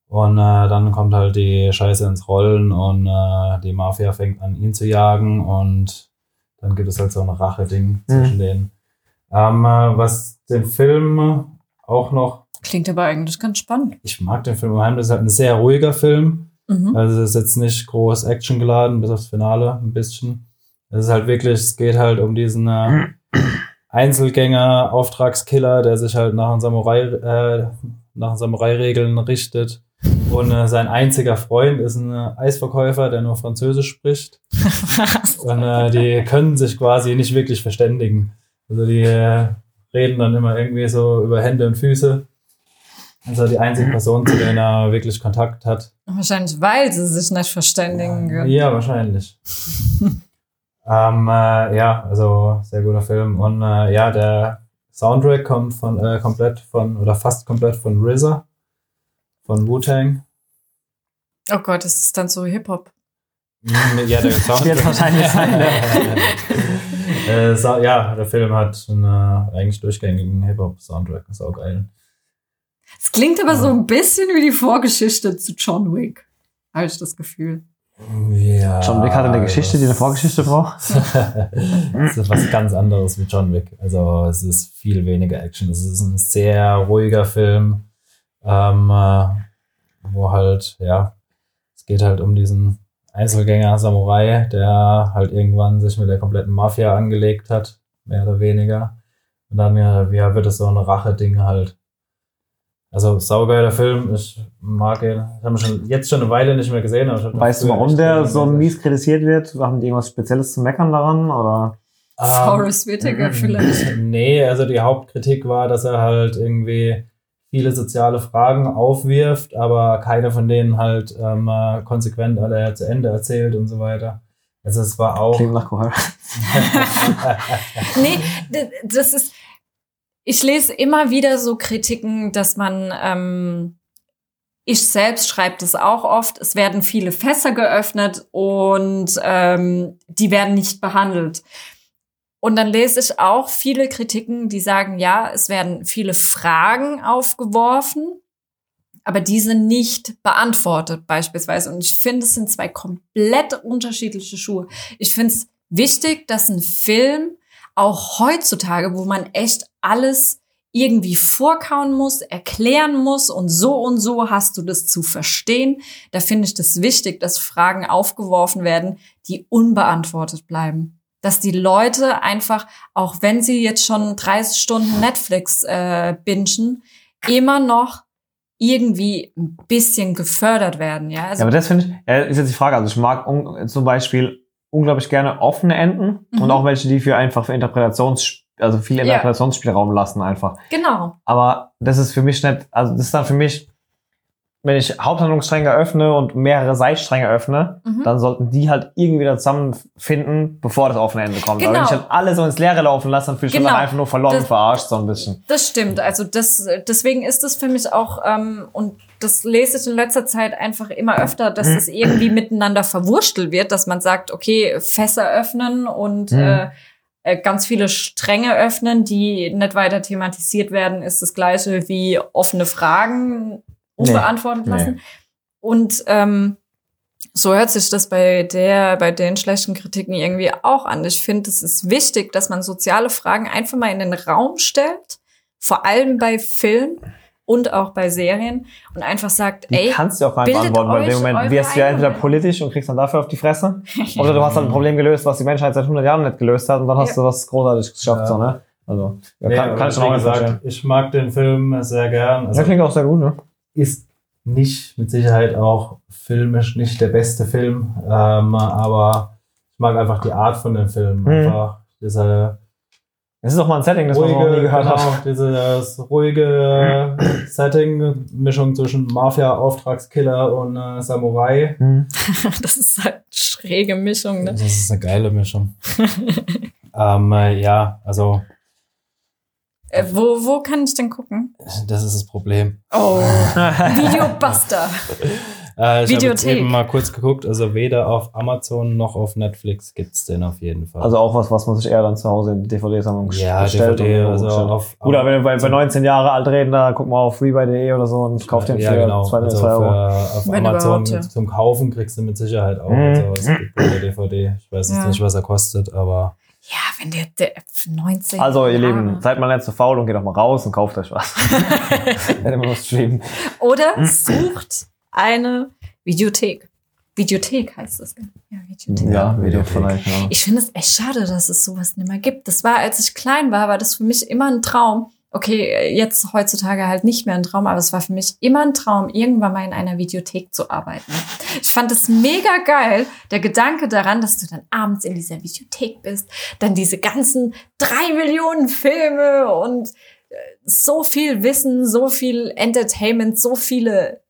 Und äh, dann kommt halt die Scheiße ins Rollen und äh, die Mafia fängt an, ihn zu jagen und dann gibt es halt so ein Rache-Ding zwischen denen. Ähm, äh, was den Film auch noch, Klingt aber eigentlich ganz spannend. ich mag den Film unheimlich, das ist halt ein sehr ruhiger Film. Mhm. Also es ist jetzt nicht groß Action geladen, bis aufs Finale ein bisschen. Es ist halt wirklich, es geht halt um diesen äh, Einzelgänger, Auftragskiller, der sich halt nach den Samurai, äh, nach Samurai-Regeln richtet. Und äh, sein einziger Freund ist ein äh, Eisverkäufer, der nur Französisch spricht. Und äh, die können sich quasi nicht wirklich verständigen. Also die äh, reden dann immer irgendwie so über Hände und Füße. Also die einzige Person, zu der er wirklich Kontakt hat. Wahrscheinlich, weil sie sich nicht verständigen. Ja, können. ja wahrscheinlich. ähm, äh, ja, also sehr guter Film. Und äh, ja, der Soundtrack kommt von äh, komplett von oder fast komplett von RZA von Wu-Tang. Oh Gott, das ist dann so Hip-Hop. Ja, der Soundtrack. Wird wahrscheinlich sein, äh, so, ja, der Film hat einen äh, eigentlich durchgängigen Hip-Hop-Soundtrack. Ist auch geil. Es klingt aber so ein bisschen wie die Vorgeschichte zu John Wick. Habe ich das Gefühl. Ja, John Wick hat eine Geschichte, die eine Vorgeschichte braucht. es ist was ganz anderes wie John Wick. Also es ist viel weniger Action. Es ist ein sehr ruhiger Film, ähm, äh, wo halt, ja, es geht halt um diesen Einzelgänger Samurai, der halt irgendwann sich mit der kompletten Mafia angelegt hat, mehr oder weniger. Und dann ja, ja, wird es so ein Rache-Ding halt. Also saugeiler Film, ich mag ihn. Ich habe ihn schon, jetzt schon eine Weile nicht mehr gesehen. Weißt du, warum der so mies kritisiert wird? Haben die irgendwas Spezielles zu meckern daran? Oder? Ähm, Forrest Whitaker vielleicht. Nee, also die Hauptkritik war, dass er halt irgendwie viele soziale Fragen aufwirft, aber keine von denen halt ähm, äh, konsequent alle zu Ende erzählt und so weiter. Also es war auch. Klingt nach Kohör. nee, das ist. Ich lese immer wieder so Kritiken, dass man. Ähm, ich selbst schreibe das auch oft. Es werden viele Fässer geöffnet und ähm, die werden nicht behandelt. Und dann lese ich auch viele Kritiken, die sagen, ja, es werden viele Fragen aufgeworfen, aber diese nicht beantwortet beispielsweise. Und ich finde, es sind zwei komplett unterschiedliche Schuhe. Ich finde es wichtig, dass ein Film auch heutzutage, wo man echt alles irgendwie vorkauen muss, erklären muss und so und so hast du das zu verstehen. Da finde ich das wichtig, dass Fragen aufgeworfen werden, die unbeantwortet bleiben. Dass die Leute einfach, auch wenn sie jetzt schon 30 Stunden Netflix äh, bingen, immer noch irgendwie ein bisschen gefördert werden. Ja, also Ja, aber das finde ich, ist jetzt die Frage. Also ich mag zum Beispiel unglaublich gerne offene Enden Mhm. und auch welche, die für einfach für Interpretations, also viel Ja. Interpretationsspielraum lassen einfach. Genau. Aber das ist für mich nicht, also das ist dann für mich, wenn ich Haupthandlungsstränge öffne und mehrere Seitstränge öffne, Mhm. dann sollten die halt irgendwie da zusammenfinden, bevor das offene Ende kommt. Aber wenn Genau. ich halt alle so ins Leere laufen lasse, dann fühle ich mich Genau. dann einfach nur verloren Das- verarscht, so ein bisschen. Das stimmt. Also das, deswegen ist es für mich auch, ähm, und das lese ich in letzter Zeit einfach immer öfter, dass es irgendwie miteinander verwurstelt wird, dass man sagt, okay, Fässer öffnen und Mhm. äh, äh, ganz viele Stränge öffnen, die nicht weiter thematisiert werden, ist das gleiche wie offene Fragen unbeantwortet Nee. lassen. Und ähm, so hört sich das bei der, bei den schlechten Kritiken irgendwie auch an. Ich finde, es ist wichtig, dass man soziale Fragen einfach mal in den Raum stellt, vor allem bei Film und auch bei Serien und einfach sagt, Die ey, kannst du auch bildet beantworten, weil in dem Moment wirst du ja entweder politisch und kriegst dann dafür auf die Fresse, oder du hast halt ein Problem gelöst, was die Menschheit seit 100 Jahren nicht gelöst hat und dann hast Ja. du was Großartiges geschafft, Ja. so, ne? Also, ja, Nee, kann, kann ich schon auch gesagt, verstehen. ich mag den Film sehr gern. Also, klingt auch sehr gut, ne? Ist nicht mit Sicherheit auch filmisch nicht der beste Film, ähm, aber ich mag einfach die Art von dem Film. Mhm. Einfach diese Es ist auch mal ein Setting, das man noch nie ruhige, gehört genau, hat. dieses ruhige Setting, Mischung zwischen Mafia, Auftragskiller und äh, Samurai. Hm. das ist halt eine schräge Mischung, ne? Das ist eine geile Mischung. ähm, äh, ja, also Äh, wo, wo kann ich denn gucken? das ist das Problem. Oh, Videobuster. Äh, ich habe Videothek. eben mal kurz geguckt, also weder auf Amazon noch auf Netflix gibt's den auf jeden Fall. Also auch was, was man sich eher dann zu Hause in die DVD-Sammlung ja, bestellt. DVD, also bestellt. auf, Gut, aber wenn wir bei, bei also- 19 Jahre alt reden, da guck mal auf freebuy.de oder so und kauf den für ja, genau. 2 also 2 Euro. Für, auf Wenn Amazon ja. zum Kaufen kriegst du mit Sicherheit auch. Mhm. Also es gibt eine DVD. Ich weiß jetzt Ja. nicht, was er kostet, aber Ja, wenn der, der 19 Also, ihr Jahre. Lieben, seid mal nicht so faul und geht doch mal raus und kauft euch was. Wenn ihr mal streamen. Oder sucht eine Videothek. Videothek heißt das? Ja, Videothek. Ja, Videothek. Video vielleicht, ja. Ich finde es echt schade, dass es sowas nicht mehr gibt. Das war, als ich klein war, war das für mich immer ein Traum. Okay, jetzt heutzutage halt nicht mehr ein Traum, aber es war für mich immer ein Traum, irgendwann mal in einer Videothek zu arbeiten. Ich fand es mega geil, der Gedanke daran, dass du dann abends in dieser Videothek bist, dann diese ganzen drei Millionen Filme und äh, so viel Wissen, so viel Entertainment, so viele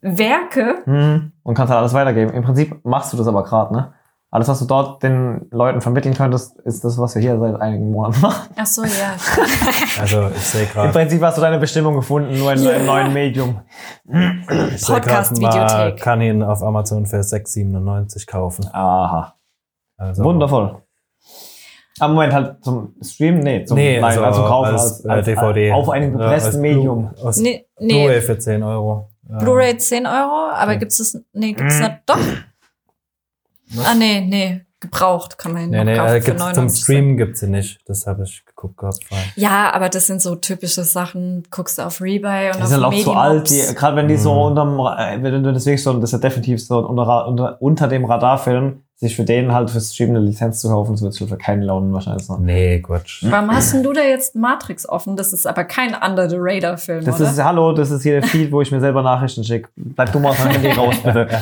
Werke. Mhm. Und kannst halt alles weitergeben. Im Prinzip machst du das aber gerade, ne? Alles, was du dort den Leuten vermitteln könntest, ist das, was wir hier seit einigen Monaten machen. Ach so, ja. also ich sehe Im gerade. Prinzip hast du deine Bestimmung gefunden, nur in einem neuen Medium. Podcast-Videothek. kann ihn auf Amazon für 6,97 kaufen. Aha. Also, Wundervoll. Am Moment halt zum Streamen? Nee, zum, Nee, nein, also, also, kaufen als, als, äh, als, DVD. auf einem Ja, gepressten Blu- Medium. Aus Nee, nee. Blu-ray für 10 Euro. Ja. Blu-ray 10 Euro, aber Okay. gibt's das? Nee, gibt's nicht? Doch. Ah, nee, nee. Gebraucht kann man ihn Nee, noch nee, kaufen äh, für gibt's zum 99 Streamen gibt's sie nicht. Das habe ich geguckt gehabt. vorhin. Ja, aber das sind so typische Sachen. Guckst du auf Rebuy und Die auf sind auch zu alt, gerade wenn die so Mhm. unterm, äh, wenn du deswegen so, das ist ja definitiv so unter, unter, unter dem Radarfilm, sich für den halt fürs Streamen eine Lizenz zu kaufen, das wird schon für keinen lohnen wahrscheinlich so. Nee, Quatsch. Warum hast denn du da jetzt Matrix offen? Das ist aber kein Under the Radar Film, Das oder? ist, hallo, das ist hier der Feed, wo ich mir selber Nachrichten schicke. Bleib du mal aus meinem Handy raus, bitte.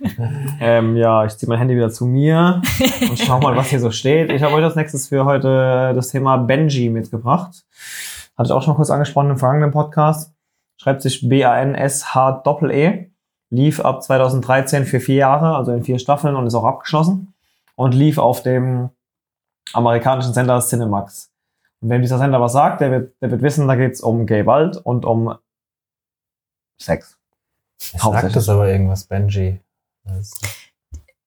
ähm, ja, ich ziehe mein Handy wieder zu mir und schau mal, was hier so steht. Ich habe euch als nächstes für heute das Thema Benji mitgebracht. Hatte ich auch schon mal kurz angesprochen im vergangenen Podcast. Schreibt sich B-A-N-S-H-E. Lief ab 2013 für vier Jahre, also in vier Staffeln und ist auch abgeschlossen. Und lief auf dem amerikanischen Sender Cinemax. Und wenn dieser Sender was sagt, der wird, der wird wissen, da geht's um Gewalt und um Sex. Ich sag das aber irgendwas, Benji.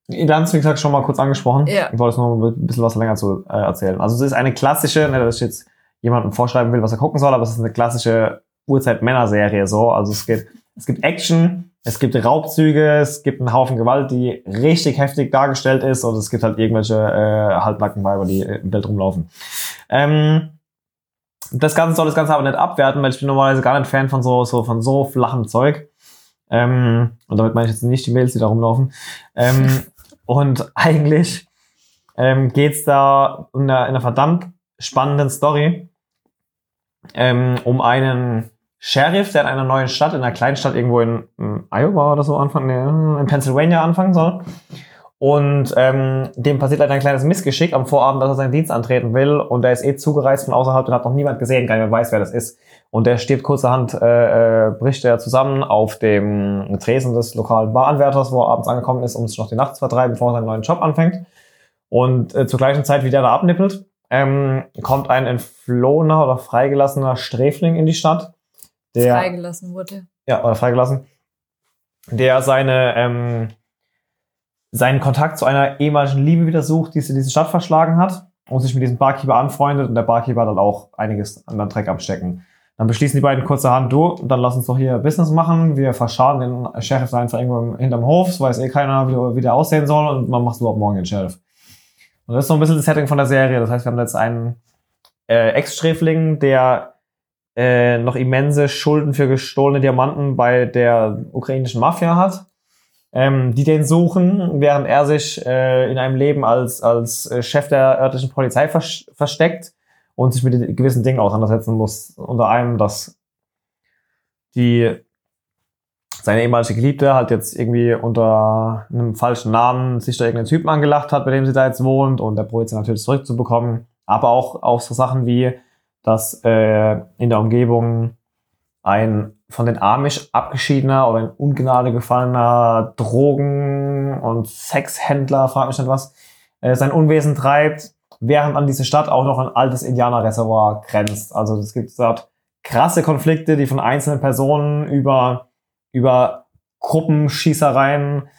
Wir haben es, wie gesagt, schon mal kurz angesprochen. Ja. Ich wollte es nur ein bisschen was länger zu äh, erzählen. Also es ist eine klassische, nicht, dass ich jetzt jemandem vorschreiben will, was er gucken soll, aber es ist eine klassische Urzeit-Männer-Serie so. Also es geht, es gibt Action, es gibt Raubzüge, es gibt einen Haufen Gewalt, die richtig heftig dargestellt ist und es gibt halt irgendwelche äh, Halbnackenweiber, die äh, im Bild rumlaufen. Ähm, das Ganze soll das Ganze aber nicht abwerten, weil ich bin normalerweise gar nicht Fan von so, so, von so flachem Zeug. Ähm, und damit meine ich jetzt nicht die Mails, die da rumlaufen. Ähm, und eigentlich ähm, geht's da in einer, in einer verdammt spannenden Story ähm, um einen Sheriff, der in einer neuen Stadt, in einer kleinen Stadt irgendwo in, in Iowa oder so anfangen, nee, in Pennsylvania anfangen soll. Und ähm, dem passiert leider ein kleines Missgeschick am Vorabend, dass er seinen Dienst antreten will. Und er ist eh zugereist von außerhalb und hat noch niemand gesehen, gar nicht mehr weiß, wer das ist. Und der stirbt kurzerhand, äh, äh, bricht er zusammen auf dem Tresen des lokalen Baranwärters, wo er abends angekommen ist, um sich noch die Nacht zu vertreiben, bevor er seinen neuen Job anfängt. Und äh, zur gleichen Zeit, wie der da abnippelt, ähm, kommt ein entflohener oder freigelassener Sträfling in die Stadt. Der, Freigelassen wurde. ja, oder freigelassen, der seine, ähm, seinen Kontakt zu einer ehemaligen Liebe wieder sucht, die sie in diese Stadt verschlagen hat und sich mit diesem Barkeeper anfreundet und der Barkeeper dann auch einiges an den Dreck abstecken. Dann beschließen die beiden kurzerhand, du, dann lass uns doch hier Business machen. Wir verschaden den Sheriff einfach irgendwo hinterm Hof. Es weiß eh keiner, wie, wie der aussehen soll und man macht überhaupt morgen den Sheriff. Und das ist so ein bisschen das Setting von der Serie. Das heißt, wir haben jetzt einen äh, Ex-Sträfling, der äh, noch immense Schulden für gestohlene Diamanten bei der ukrainischen Mafia hat, ähm, die den suchen, während er sich äh, in einem Leben als, als äh, Chef der örtlichen Polizei vers versteckt und sich mit gewissen Dingen auseinandersetzen muss. Unter einem, dass die seine ehemalige Geliebte halt jetzt irgendwie unter einem falschen Namen sich da irgendeinen Typen angelacht hat, bei dem sie da jetzt wohnt und der probiert sie natürlich zurückzubekommen. Aber auch, auch so Sachen wie, dass äh, in der Umgebung ein von den Amish abgeschiedener oder in Ungnade gefallener Drogen- und Sexhändler, frag mich nicht was, äh, sein Unwesen treibt, während an diese Stadt auch noch ein altes Indianerreservoir grenzt. Also es gibt dort krasse Konflikte, die von einzelnen Personen über, über Gruppenschießereien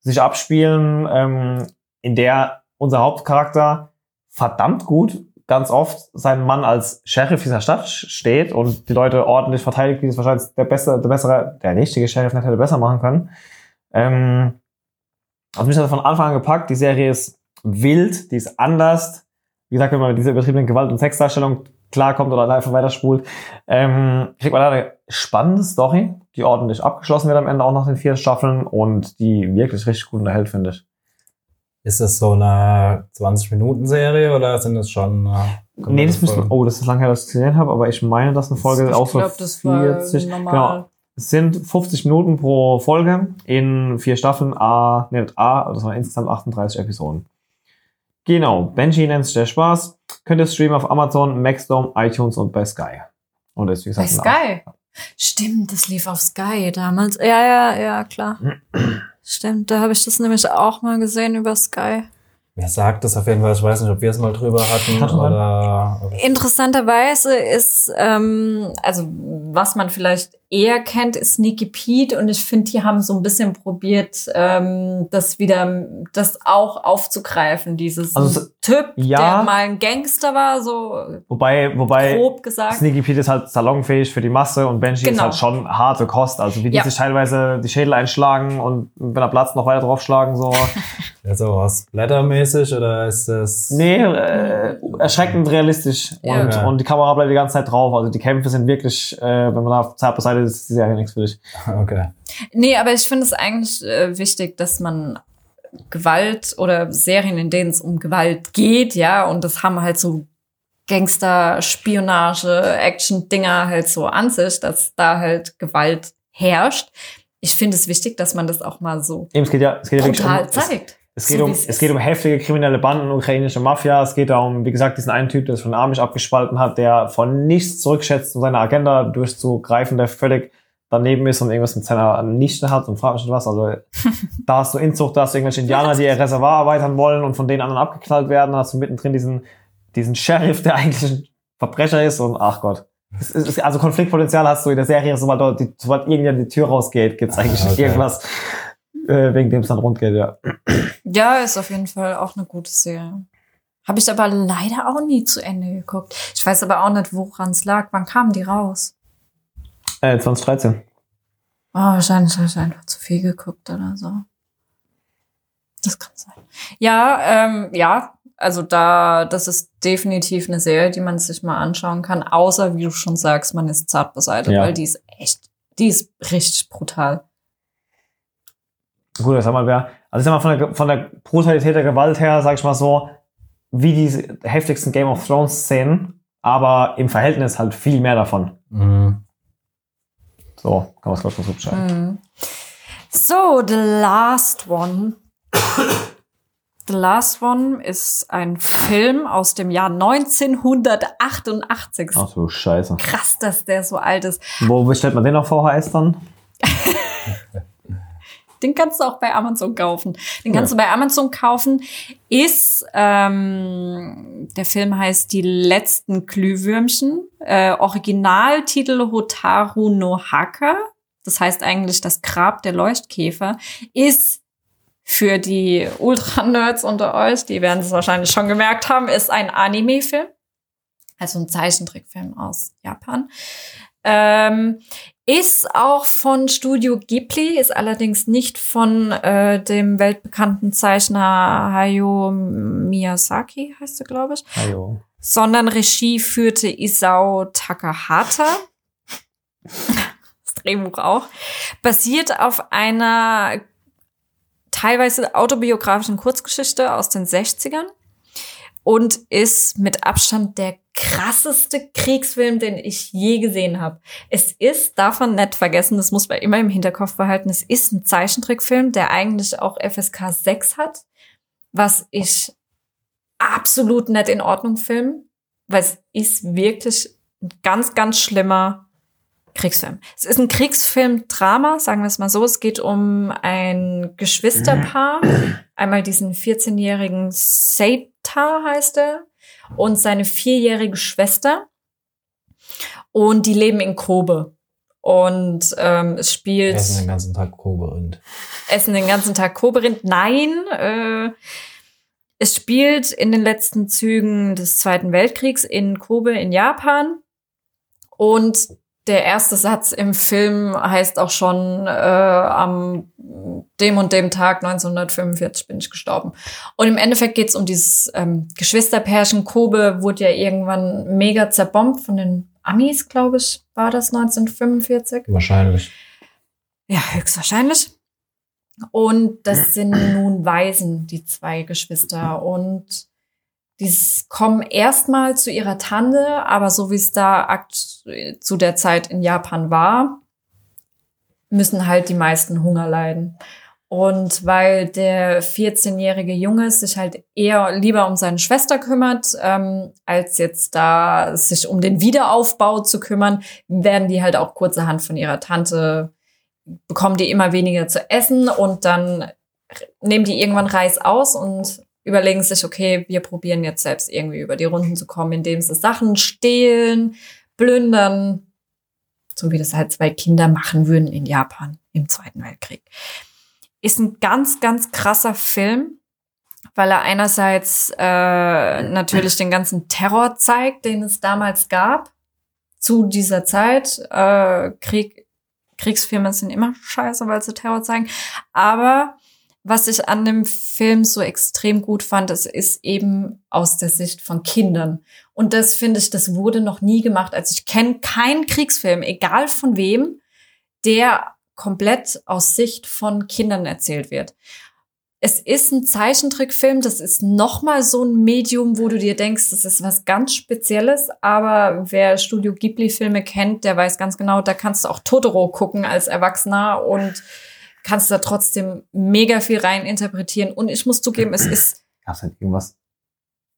sich abspielen, ähm, in der unser Hauptcharakter verdammt gut ganz oft sein Mann als Sheriff dieser Stadt steht und die Leute ordentlich verteidigt, wie es wahrscheinlich der bessere, der bessere, der richtige Sheriff nicht hätte besser machen können. Ähm, also mich hat von Anfang an gepackt. Die Serie ist wild, die ist anders. Wie gesagt, wenn man mit dieser übertriebenen Gewalt- und Sexdarstellung klarkommt oder einfach weiterspult, ähm, kriegt man da eine spannende Story, die ordentlich abgeschlossen wird am Ende auch nach den vier Staffeln und die wirklich richtig gut unterhält, finde ich. Ist das so eine 20-Minuten-Serie oder sind das schon. Äh, Nee, das müssen, oh, das ist lange her, dass ich es gesehen habe, aber ich meine, dass eine Folge ich auch so glaube, das war 40, normal. genau. Es sind 50 Minuten pro Folge in vier Staffeln, A, nicht A, das waren insgesamt 38 Episoden. Genau, Benji nennt sich der Spaß. Könnt ihr streamen auf Amazon, Maxdome, iTunes und bei Sky. Und ist, wie Bei gesagt, ein Sky. Stimmt, das lief auf Sky damals. Ja, ja, ja, klar. Stimmt, da habe ich das nämlich auch mal gesehen über Sky. Mir sagt das auf jeden Fall, ich weiß nicht, ob wir es mal drüber hatten oder Interessanterweise ist, ähm, also was man vielleicht eher kennt, ist Sneaky Pete und ich finde, die haben so ein bisschen probiert, ähm, das wieder, das auch aufzugreifen, dieses Also Typ, ja. der mal ein Gangster war, so Wobei, wobei grob gesagt. Sneaky Pete ist halt salonfähig für die Masse und Benji ist Genau. halt schon harte Kost. Also wie die Ja. sich teilweise die Schädel einschlagen und wenn er Platz noch weiter draufschlagen, so. Ja, so was Blättermäßig oder ist das. Nee, äh, erschreckend realistisch. Ja. Und, und die Kamera bleibt die ganze Zeit drauf. Also die Kämpfe sind wirklich, äh, wenn man da zart beiseite ist, ist die Serie nichts für dich. Okay. Nee, aber ich finde es eigentlich äh, wichtig, dass man Gewalt oder Serien, in denen es um Gewalt geht, ja, und das haben halt so Gangster, Spionage, Action-Dinger halt so an sich, dass da halt Gewalt herrscht. Ich finde es wichtig, dass man das auch mal so Eben, es geht ja, es geht ja wirklich um, es, zeigt. Es geht So um, es geht um heftige kriminelle Banden, ukrainische Mafia. Es geht darum, wie gesagt, diesen einen Typ, der sich von Amish abgespalten hat, der von nichts zurückschätzt, um seine Agenda durchzugreifen, der völlig daneben ist und irgendwas mit seiner Nichte hat und fragt mich was. Also da hast du Inzucht, da hast du irgendwelche Indianer, die ihr Reservoir erweitern wollen und von den anderen abgeknallt werden. Da hast du mittendrin diesen, diesen Sheriff, der eigentlich ein Verbrecher ist und ach Gott. Ist, also Konfliktpotenzial hast du in der Serie, sobald, dort die, sobald irgendjemand die Tür rausgeht, gibt's eigentlich Okay. irgendwas, äh, wegen dem es dann rund geht, ja. Ja, ist auf jeden Fall auch eine gute Serie. Habe ich aber leider auch nie zu Ende geguckt. Ich weiß aber auch nicht, woran es lag. Wann kamen die raus? Äh, 2013. Oh, wahrscheinlich habe ich einfach zu viel geguckt oder so. Das kann sein. Ja, ähm, ja, also da, das ist definitiv eine Serie, die man sich mal anschauen kann, außer, wie du schon sagst, man ist zart beiseite, Ja. weil die ist echt, die ist richtig brutal. Gut, das haben wir, wer- also ich sag mal, von der, von der Brutalität der Gewalt her, sag ich mal so, wie die heftigsten Game of Thrones Szenen, aber im Verhältnis halt viel mehr davon. Mhm. So, kann man es glaube ich mal so beschreiben. Mhm. So, the last one. The Last One ist ein Film aus dem Jahr 1988. Ach so, scheiße. Krass, dass der so alt ist. Wo bestellt man den auf VHS dann? Den kannst du auch bei Amazon kaufen. Den kannst du bei Amazon kaufen. Ist, ähm, der Film heißt Die letzten Glühwürmchen. Äh, Originaltitel Hotaru no Haka. Das heißt eigentlich das Grab der Leuchtkäfer. Ist für die Ultra-Nerds unter euch, die werden es wahrscheinlich schon gemerkt haben, ist ein Anime-Film. Also ein Zeichentrickfilm aus Japan. Ähm, ist auch von Studio Ghibli, ist allerdings nicht von äh, dem weltbekannten Zeichner Hayao Miyazaki, heißt er, glaube ich. Hallo. Sondern Regie führte Isao Takahata. Das Drehbuch auch. Basiert auf einer teilweise autobiografischen Kurzgeschichte aus den 60ern und ist mit Abstand der krasseste Kriegsfilm, den ich je gesehen habe. Es ist, darf man nicht vergessen, das muss man immer im Hinterkopf behalten, es ist ein Zeichentrickfilm, der eigentlich auch FSK 6 hat, was ich absolut nicht in Ordnung film, weil es ist wirklich ein ganz, ganz schlimmer Kriegsfilm. Es ist ein Kriegsfilm-Drama, sagen wir es mal so. Es geht um ein Geschwisterpaar. Einmal diesen 14-jährigen Seita heißt er und seine vierjährige Schwester. Und die leben in Kobe. Und ähm, es spielt. Essen den ganzen Tag Kobe-Rind. Essen den ganzen Tag Kobe-Rind. Nein, äh, es spielt in den letzten Zügen des Zweiten Weltkriegs in Kobe in Japan. Und der erste Satz im Film heißt auch schon, äh, am dem und dem Tag 1945 bin ich gestorben. Und im Endeffekt geht's um dieses ähm, Geschwisterpärchen. Kobe wurde ja irgendwann mega zerbombt von den Amis, glaube ich, war das 1945. Wahrscheinlich. Ja, höchstwahrscheinlich. Und das sind nun Waisen, die zwei Geschwister. Und die kommen erstmal zu ihrer Tante, aber so wie es da zu der Zeit in Japan war, müssen halt die meisten Hunger leiden. Und weil der 14-jährige Junge sich halt eher lieber um seine Schwester kümmert, ähm, als jetzt da sich um den Wiederaufbau zu kümmern, werden die halt auch kurzerhand von ihrer Tante, bekommen die immer weniger zu essen und dann nehmen die irgendwann Reis aus und überlegen sich, okay, wir probieren jetzt selbst irgendwie über die Runden zu kommen, indem sie Sachen stehlen, plündern, so wie das halt zwei Kinder machen würden in Japan im Zweiten Weltkrieg. Ist ein ganz, ganz krasser Film, weil er einerseits äh, natürlich den ganzen Terror zeigt, den es damals gab zu dieser Zeit. Äh, Krieg, Kriegsfilme sind immer scheiße, weil sie Terror zeigen. Aber was ich an dem Film so extrem gut fand, es ist eben aus der Sicht von Kindern. Und das finde ich, das wurde noch nie gemacht. Also ich kenne keinen Kriegsfilm, egal von wem, der komplett aus Sicht von Kindern erzählt wird. Es ist ein Zeichentrickfilm, das ist nochmal so ein Medium, wo du dir denkst, das ist was ganz Spezielles. Aber wer Studio Ghibli-Filme kennt, der weiß ganz genau, da kannst du auch Totoro gucken als Erwachsener und kannst da trotzdem mega viel rein interpretieren. Und ich muss zugeben, es ist. Gab's halt irgendwas?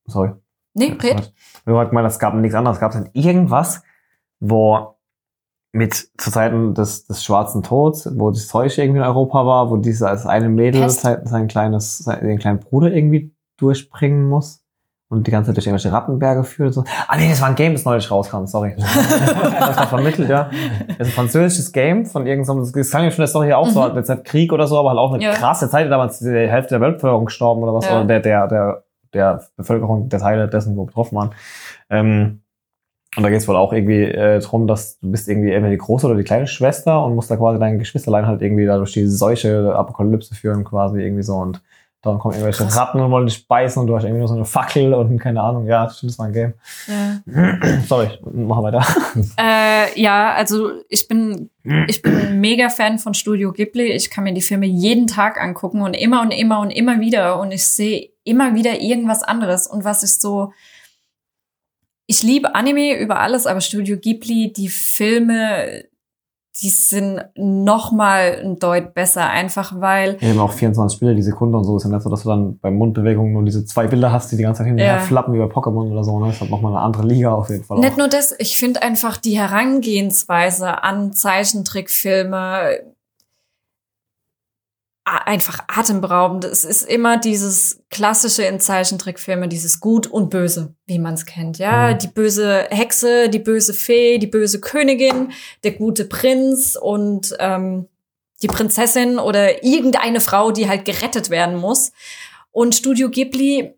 Sorry. Nee, red. Wir wollten mal, es gab nichts anderes. Gab es halt irgendwas, wo mit zu Zeiten des, des Schwarzen Tods, wo das Zeug irgendwie in Europa war, wo dieses eine Mädel sein, sein kleines, sein, den kleinen Bruder irgendwie durchbringen muss und die ganze Zeit durch irgendwelche Rattenberge führt. So. Ah nee, das war ein Game, das neulich rauskam, sorry. das war vermittelt, ja. Das ist ein französisches Game von irgendeinem, so das kann ja schon der Story hier auch so, Mhm. jetzt nicht Krieg oder so, aber halt auch eine Ja. krasse Zeit, damals die Hälfte der Weltbevölkerung gestorben oder was, Ja. oder der, der, der, der Bevölkerung, der Teile dessen, wo betroffen waren. Ähm, und da geht es wohl auch irgendwie äh, drum, dass du bist irgendwie entweder die große oder die kleine Schwester und musst da quasi dein Geschwisterlein halt irgendwie da durch die Seuche Apokalypse führen, quasi irgendwie so. Und dann kommen irgendwelche Krass. Ratten und wollen dich beißen und du hast irgendwie nur so eine Fackel und keine Ahnung. Ja, stimmt, das war ein Game. Ja. Sorry, machen wir weiter. Äh, ja, also ich bin, ich bin ein mega Fan von Studio Ghibli. Ich kann mir die Filme jeden Tag angucken und immer und immer und immer wieder und ich sehe immer wieder irgendwas anderes. Und was ich so, ich liebe Anime über alles, aber Studio Ghibli, die Filme, die sind noch mal ein Deut besser, einfach weil Eben auch 24 Bilder die Sekunde und so ist ja nicht so, dass du dann bei Mundbewegungen nur diese zwei Bilder hast, die die ganze Zeit hin und Ja. her flappen wie bei Pokémon oder so. Ne? Das ist halt nochmal eine andere Liga auf jeden Fall. Nicht auch. nur das, ich finde einfach die Herangehensweise an Zeichentrickfilme einfach atemberaubend. Es ist immer dieses klassische in Zeichentrickfilmen, dieses Gut und Böse, wie man es kennt. Ja, Mhm. die böse Hexe, die böse Fee, die böse Königin, der gute Prinz und ähm, die Prinzessin oder irgendeine Frau, die halt gerettet werden muss. Und Studio Ghibli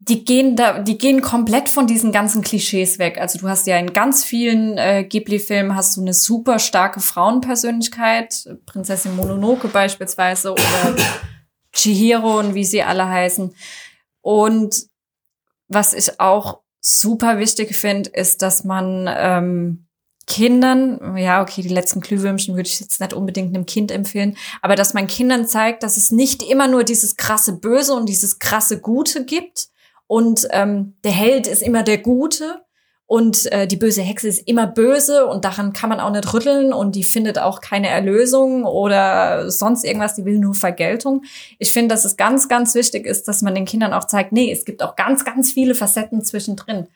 die gehen da, die gehen komplett von diesen ganzen Klischees weg. Also du hast ja in ganz vielen äh, Ghibli-Filmen hast du eine super starke Frauenpersönlichkeit, Prinzessin Mononoke beispielsweise oder Chihiro und wie sie alle heißen. Und was ich auch super wichtig finde, ist, dass man ähm, Kindern, ja, okay, die letzten Glühwürmchen würde ich jetzt nicht unbedingt einem Kind empfehlen, aber dass man Kindern zeigt, dass es nicht immer nur dieses krasse Böse und dieses krasse Gute gibt und ähm, der Held ist immer der Gute und äh, die böse Hexe ist immer böse und daran kann man auch nicht rütteln und die findet auch keine Erlösung oder sonst irgendwas, die will nur Vergeltung. Ich finde, dass es ganz, ganz wichtig ist, dass man den Kindern auch zeigt, nee, es gibt auch ganz, ganz viele Facetten zwischendrin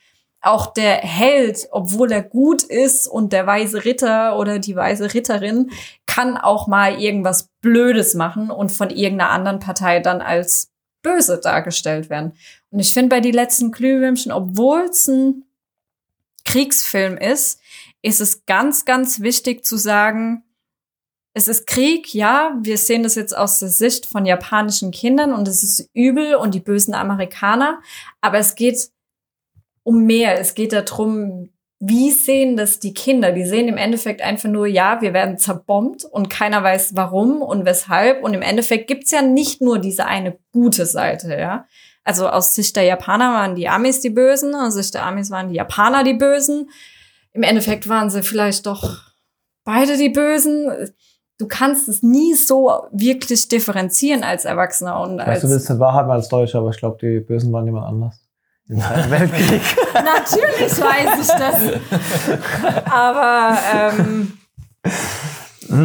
auch der Held, obwohl er gut ist und der weise Ritter oder die weise Ritterin kann auch mal irgendwas Blödes machen und von irgendeiner anderen Partei dann als böse dargestellt werden. Und ich finde bei die letzten Glühwürmchen, obwohl es ein Kriegsfilm ist, ist es ganz, ganz wichtig zu sagen, es ist Krieg, ja, wir sehen das jetzt aus der Sicht von japanischen Kindern und es ist übel und die bösen Amerikaner, aber es geht um mehr. Es geht darum, wie sehen das die Kinder? Die sehen im Endeffekt einfach nur, ja, wir werden zerbombt und keiner weiß warum und weshalb. Und im Endeffekt gibt's ja nicht nur diese eine gute Seite, ja. Also aus Sicht der Japaner waren die Amis die Bösen, aus Sicht der Amis waren die Japaner die Bösen. Im Endeffekt waren sie vielleicht doch beide die Bösen. Du kannst es nie so wirklich differenzieren als Erwachsener und als Weißt du, willst nicht wahrhaben als Deutscher, aber ich glaube, die Bösen waren jemand anders. Im Zweiten Weltkrieg. Natürlich weiß ich das. Aber ähm,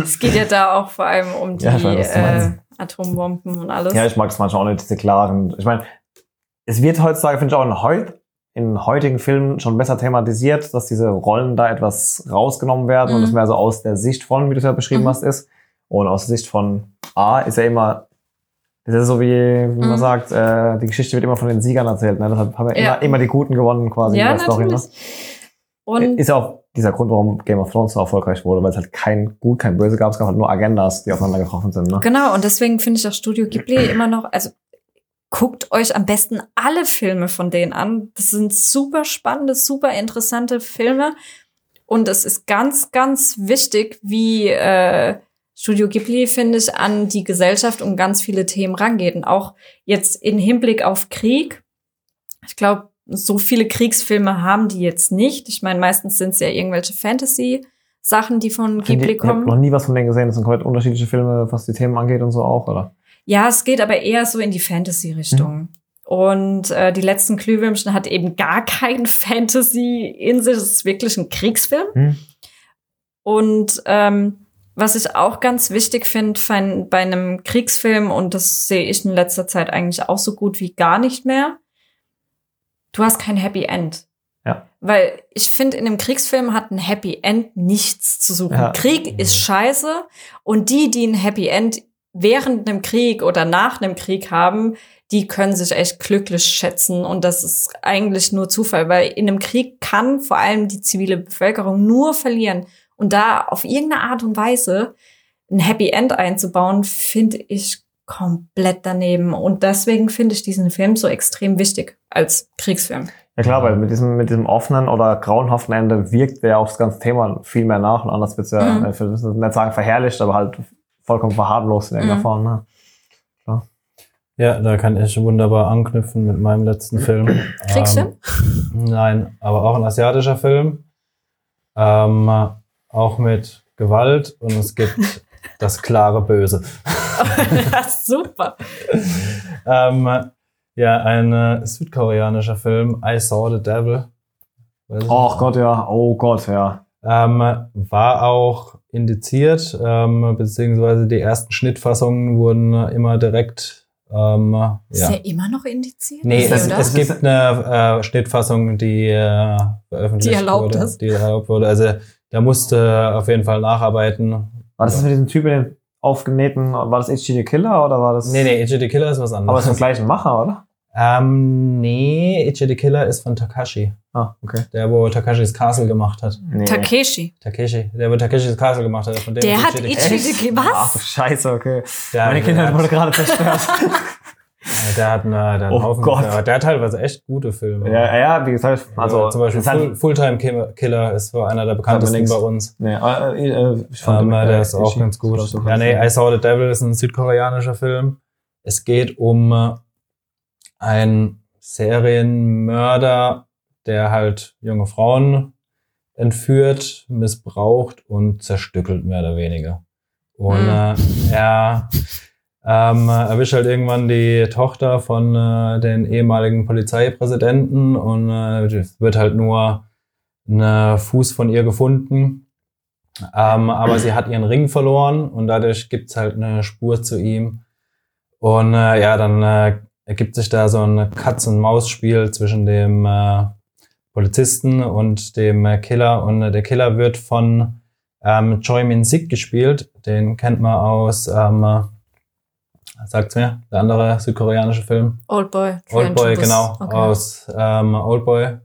es geht ja da auch vor allem um die Ja, weiß, äh. Atombomben und alles. Ja, ich mag es manchmal auch nicht, diese klaren. Ich meine, es wird heutzutage, finde ich, auch in, heut, in heutigen Filmen schon besser thematisiert, dass diese Rollen da etwas rausgenommen werden und Mhm. es mehr so aus der Sicht von, wie du es ja beschrieben Mhm. hast, ist. Und aus der Sicht von A ist ja immer, das ist so wie, wie man Mhm. sagt, äh, die Geschichte wird immer von den Siegern erzählt. Ne? Deshalb haben wir Ja. immer, immer die Guten gewonnen quasi ja, in der Story. Ne? Und Ist ja auch dieser Grund, warum Game of Thrones so erfolgreich wurde, weil es halt kein Gut, kein Böse gab, es gab halt nur Agendas, die aufeinander getroffen sind. Ne? genau, und deswegen finde ich auch Studio Ghibli immer noch, also guckt euch am besten alle Filme von denen an. Das sind super spannende, super interessante Filme. Und es ist ganz, ganz wichtig, wie äh, Studio Ghibli, finde ich, an die Gesellschaft und ganz viele Themen rangeht. Und auch jetzt in Hinblick auf Krieg. Ich glaube, so viele Kriegsfilme haben die jetzt nicht. Ich meine, meistens sind es ja irgendwelche Fantasy-Sachen, die von Ghibli ich, ich habe kommen. noch nie was von denen gesehen. Das sind komplett unterschiedliche Filme, was die Themen angeht und so auch, oder? Ja, es geht aber eher so in die Fantasy-Richtung. Und äh, die letzten Glühwürmchen hat eben gar kein Fantasy in sich. Es ist wirklich ein Kriegsfilm. Hm. Und ähm, was ich auch ganz wichtig finde bei einem Kriegsfilm, und das sehe ich in letzter Zeit eigentlich auch so gut wie gar nicht mehr, du hast kein Happy End. Ja. Weil ich finde, in einem Kriegsfilm hat ein Happy End nichts zu suchen. Ja. Krieg ist scheiße und die, die ein Happy End während einem Krieg oder nach einem Krieg haben, die können sich echt glücklich schätzen und das ist eigentlich nur Zufall, weil in einem Krieg kann vor allem die zivile Bevölkerung nur verlieren und da auf irgendeine Art und Weise ein Happy End einzubauen, finde ich komplett daneben und deswegen finde ich diesen Film so extrem wichtig als Kriegsfilm. Ja klar, weil mit diesem, mit diesem offenen oder grauenhaften Ende wirkt der auf das ganze Thema viel mehr nach und anders wird's ja, Mhm. ich will nicht sagen verherrlicht, aber halt vollkommen verharmlost in irgendeiner Mhm. Form. Ne? Ja, da kann ich wunderbar anknüpfen mit meinem letzten Film. Kriegsfilm? Ähm, nein, aber auch ein asiatischer Film. Ähm, auch mit Gewalt und es gibt das klare Böse. Super. Ähm, ja, ein äh, südkoreanischer Film, I Saw the Devil. Oh. Gott, ja. Oh Gott, ja. Ähm, war auch indiziert, ähm, beziehungsweise die ersten Schnittfassungen wurden immer direkt. Ähm, Ist ja. der immer noch indiziert? Nee, Ist es, es gibt eine äh, Schnittfassung, die äh, veröffentlicht Die erlaubt wurde. ist. Die erlaubt wurde. Also da musste auf jeden Fall nacharbeiten. War das das mit diesem Typ mit den aufgenähten, war das HG the Killer oder war das? Nee, nee, Itchy the Killer ist was Aber anderes. es ist vom gleichen Macher, oder? ähm, nee, Itchy the Killer ist von Takashi. Ah, okay. Der, wo Takashis Castle gemacht hat. Nee. Takeshi. Takeshi, der wo Takashis Castle gemacht hat. Von dem Der ist hat Itchy the Ichi Killer. the Ach Was? Scheiße, okay. Der, Meine der Kindheit wurde hat, gerade zerstört. Der hat, eine, der hat einen Oh Haufen, Gott. Der, der hat teilweise echt gute Filme. ja, ja, wie gesagt, also Also zum Beispiel Full, Fulltime Killer- Killer ist so einer der bekanntesten bei uns. Nee, äh, äh, ich fand Ähm, den, der äh, ist auch ganz gut. Ja, nee. I Saw the Devil ist ein südkoreanischer Film. Es geht um äh, einen Serienmörder, der halt junge Frauen entführt, missbraucht und zerstückelt, mehr oder weniger. Und Hm. äh, er ähm, erwischt halt irgendwann die Tochter von äh, den ehemaligen Polizeipräsidenten und äh, wird halt nur ein Fuß von ihr gefunden. Ähm, aber sie hat ihren Ring verloren und dadurch gibt's halt eine Spur zu ihm. Und äh, ja, dann äh, ergibt sich da so ein Katz-und-Maus-Spiel zwischen dem äh, Polizisten und dem äh, Killer. Und äh, der Killer wird von ähm, Choi Min-sik gespielt. Den kennt man aus, ähm, äh, sagt's mir, der andere südkoreanische Film. Oldboy. Oldboy, Train to genau. Okay. aus ähm, Oldboy.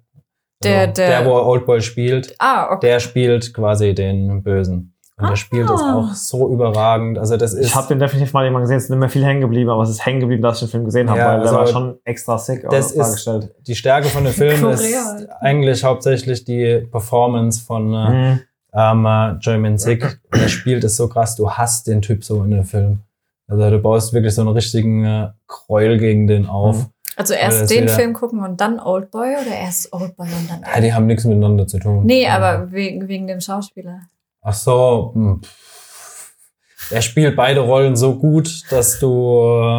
Der- Also, der- der, wo Oldboy spielt, Ah, okay. der spielt quasi den Bösen. Und der spielt das Ah. auch so überragend. Also das ist. Ich habe den definitiv mal jemand gesehen, es ist nicht mehr viel hängen geblieben, aber es ist hängen geblieben, dass ich den Film gesehen habe, Ja, weil der also war schon extra sick das äh, ist- dargestellt. die Stärke von dem Film ist eigentlich hauptsächlich die Performance von äh, Mhm. ähm, äh, Joey Min-sik. Der spielt es so krass, du hast den Typ so in dem Film. Also du baust wirklich so einen richtigen äh, Gräuel gegen den auf. Mhm. Also erst den Film gucken und dann Oldboy oder erst Oldboy und dann Ja, die haben nichts miteinander zu tun. Nee, aber wegen, wegen dem Schauspieler. Ach so. hm, pff. Er spielt beide Rollen so gut, dass du äh,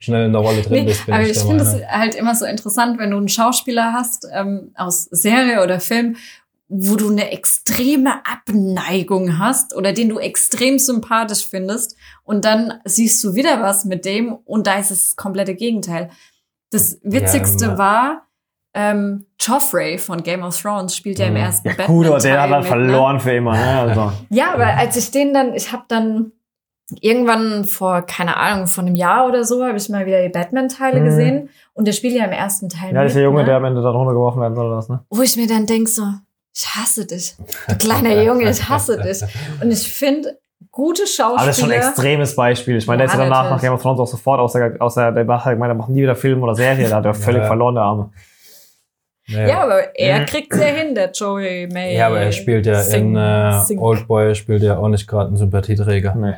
schnell in der Rolle drin Nee, bist. aber ich der finde es halt immer so interessant, wenn du einen Schauspieler hast ähm, aus Serie oder Film, wo du eine extreme Abneigung hast oder den du extrem sympathisch findest und dann siehst du wieder was mit dem und da ist es das komplette Gegenteil. Das Witzigste immer. war, ähm, Joffrey von Game of Thrones spielt ja im Mhm. ersten Ja, Batman. gut, aber der hat mit, ne? verloren für immer. Ne? Also. Ja, aber als ich den dann, ich habe dann irgendwann vor, keine Ahnung, vor einem Jahr oder so, habe ich mal wieder die Batman-Teile Mhm. gesehen. Und der spielt ja im ersten Teil Ja, das ist der mit, Junge, ne? der am Ende da runtergeworfen werden soll, oder was, ne? Wo ich mir dann denk so, ich hasse dich. Du kleiner Junge, ich hasse dich. Und ich finde, gute Schauspieler... Aber das ist schon ein extremes Beispiel. Ich meine, der Ja, ist ja danach nach Game of Thrones auch sofort aus der, aus der der hat gemeint, er macht nie wieder Film oder Serie. Da hat er völlig Ja. verloren, der Arme. Ja, aber er Mhm. kriegt's ja hin, der Joey May. Ja, aber er spielt ja Sing- in äh, Oldboy spielt ja auch nicht gerade einen Sympathieträger. Nee.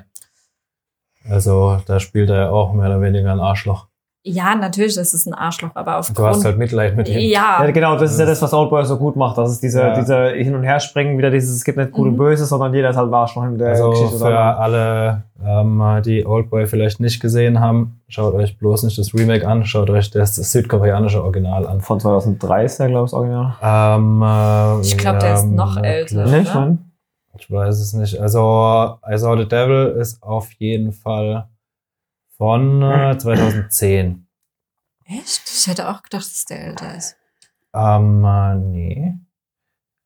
Also da spielt er ja auch mehr oder weniger ein Arschloch. Ja, natürlich ist es ein Arschloch, aber Du hast aufgrund... halt Mitleid mit ihm. ja, Ja, genau, das ist ja das, was Oldboy so gut macht. Das ist diese, Ja. diese Hin- und Herspringen, wieder dieses, es gibt nicht gut und Mhm. böse, sondern jeder ist halt ein Arschloch in der Also Geschichte. für alle, ähm, die Oldboy vielleicht nicht gesehen haben, schaut euch bloß nicht das Remake an, schaut euch das südkoreanische Original an. Von 2003 ist der, glaube ich, das Original. Ähm, äh, Ich glaub, der ist noch älter. Nicht, man? Ich weiß es nicht. Also I Saw the Devil ist auf jeden Fall von äh, 2010. echt? Ich hätte auch gedacht, dass der älter ist. Ähm, äh, nee.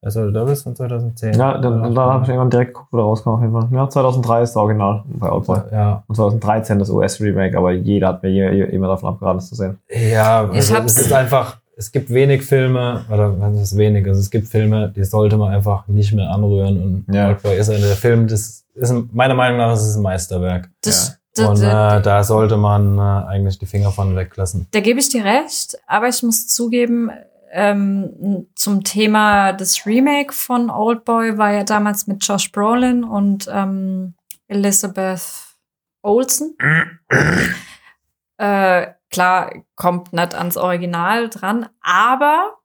I Saw the Devil ist von 2010. Ja, dann, da habe ich irgendwann direkt geguckt, wo der rauskam auf jeden Fall. Ja, 2003 ist der Original bei Oldboy. Ja, Und 2013 das US-Remake, aber jeder hat mir immer davon abgeraten, es zu sehen. ja also es ist einfach, es gibt wenig Filme, oder was ist wenig, also es gibt Filme, die sollte man einfach nicht mehr anrühren und Ja. Oldboy ist eine der Film, das ist ein- meiner Meinung nach ist es ein Meisterwerk. Das, Und da, äh, da sollte man äh, eigentlich die Finger von weglassen. da gebe ich dir recht, aber ich muss zugeben, ähm, zum Thema des Remake von Oldboy war ja damals mit Josh Brolin und ähm, Elizabeth Olsen. äh, klar, kommt nicht ans Original dran, aber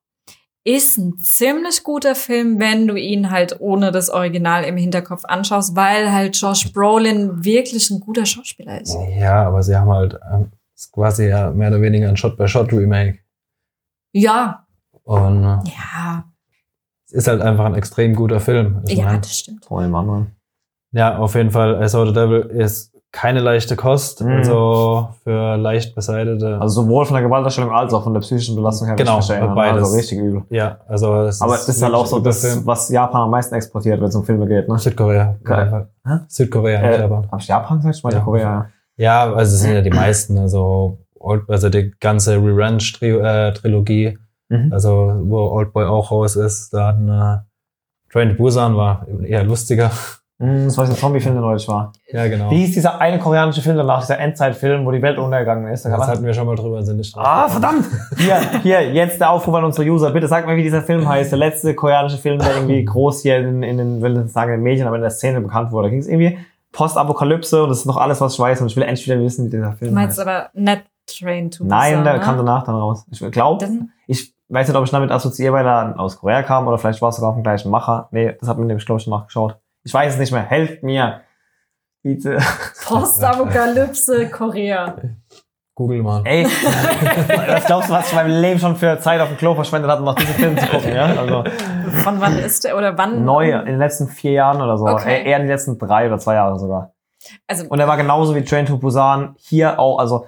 ist ein ziemlich guter Film, wenn du ihn halt ohne das Original im Hinterkopf anschaust, weil halt Josh Brolin wirklich ein guter Schauspieler ist. Ja, aber sie haben halt ähm, ist quasi ja mehr oder weniger ein Shot-by-Shot-Remake. Ja, Und äh, ja. es ist halt einfach ein extrem guter Film. Ich Ja, mein, das stimmt. Dem anderen. ja, auf jeden Fall, I Saw the Devil ist keine leichte Kost, Mhm. also für leicht beseitete. Also sowohl von der Gewaltdarstellung als auch von der psychischen Belastung her. Genau, beides. Also richtig übel. ja, also es Aber das ist halt auch so das, Film. was Japan am meisten exportiert, wenn es um Filme geht, ne? Südkorea. Geil. Südkorea, Äh, nicht aber. Hab ich Japan gesagt? Ich meinte Ja. Korea. Ja, also es sind ja die meisten, also, also die ganze Revenge-Trilogie, Mhm. also wo Oldboy auch raus ist, dann äh, Train to Busan war eher lustiger. Mhm, das war dieser Zombie-Film, der neulich war. Ja, genau. Wie hieß dieser eine koreanische Film danach, dieser Endzeitfilm, wo die Welt untergegangen ist? Da Das hatten wir schon mal drüber, sind nicht. Ah, verdammt! Hier, hier, jetzt der Aufruf an unsere User. Bitte sag mal, wie dieser Film heißt. Der letzte koreanische Film, der irgendwie groß hier in, in den, will ich sagen, in den Medien, aber in der Szene bekannt wurde. Da ging es irgendwie Postapokalypse und das ist noch alles, was ich weiß. Und ich will endlich wieder wissen, wie dieser Film Du meinst heißt. aber Net Train to Nein, Busan, der ne? kam danach dann raus. Ich glaube, ich weiß nicht, ob ich damit assoziiere, weil er aus Korea kam oder vielleicht war es sogar vom gleichen Macher. Nee, das hat mir nämlich, glaube ich, nachgeschaut. Ich weiß es nicht mehr. Helft mir. Bitte. Postapokalypse Korea. Google mal. Ey, was glaubst du, was ich in meinem Leben schon für Zeit auf dem Klo verschwendet habe, um noch diesen Film zu gucken, ja? Also, Von wann ist der oder wann? neu, in den letzten vier Jahren oder so. Okay. Eher in den letzten drei oder zwei Jahre sogar. Also, Und er war genauso wie Train to Busan hier auch, also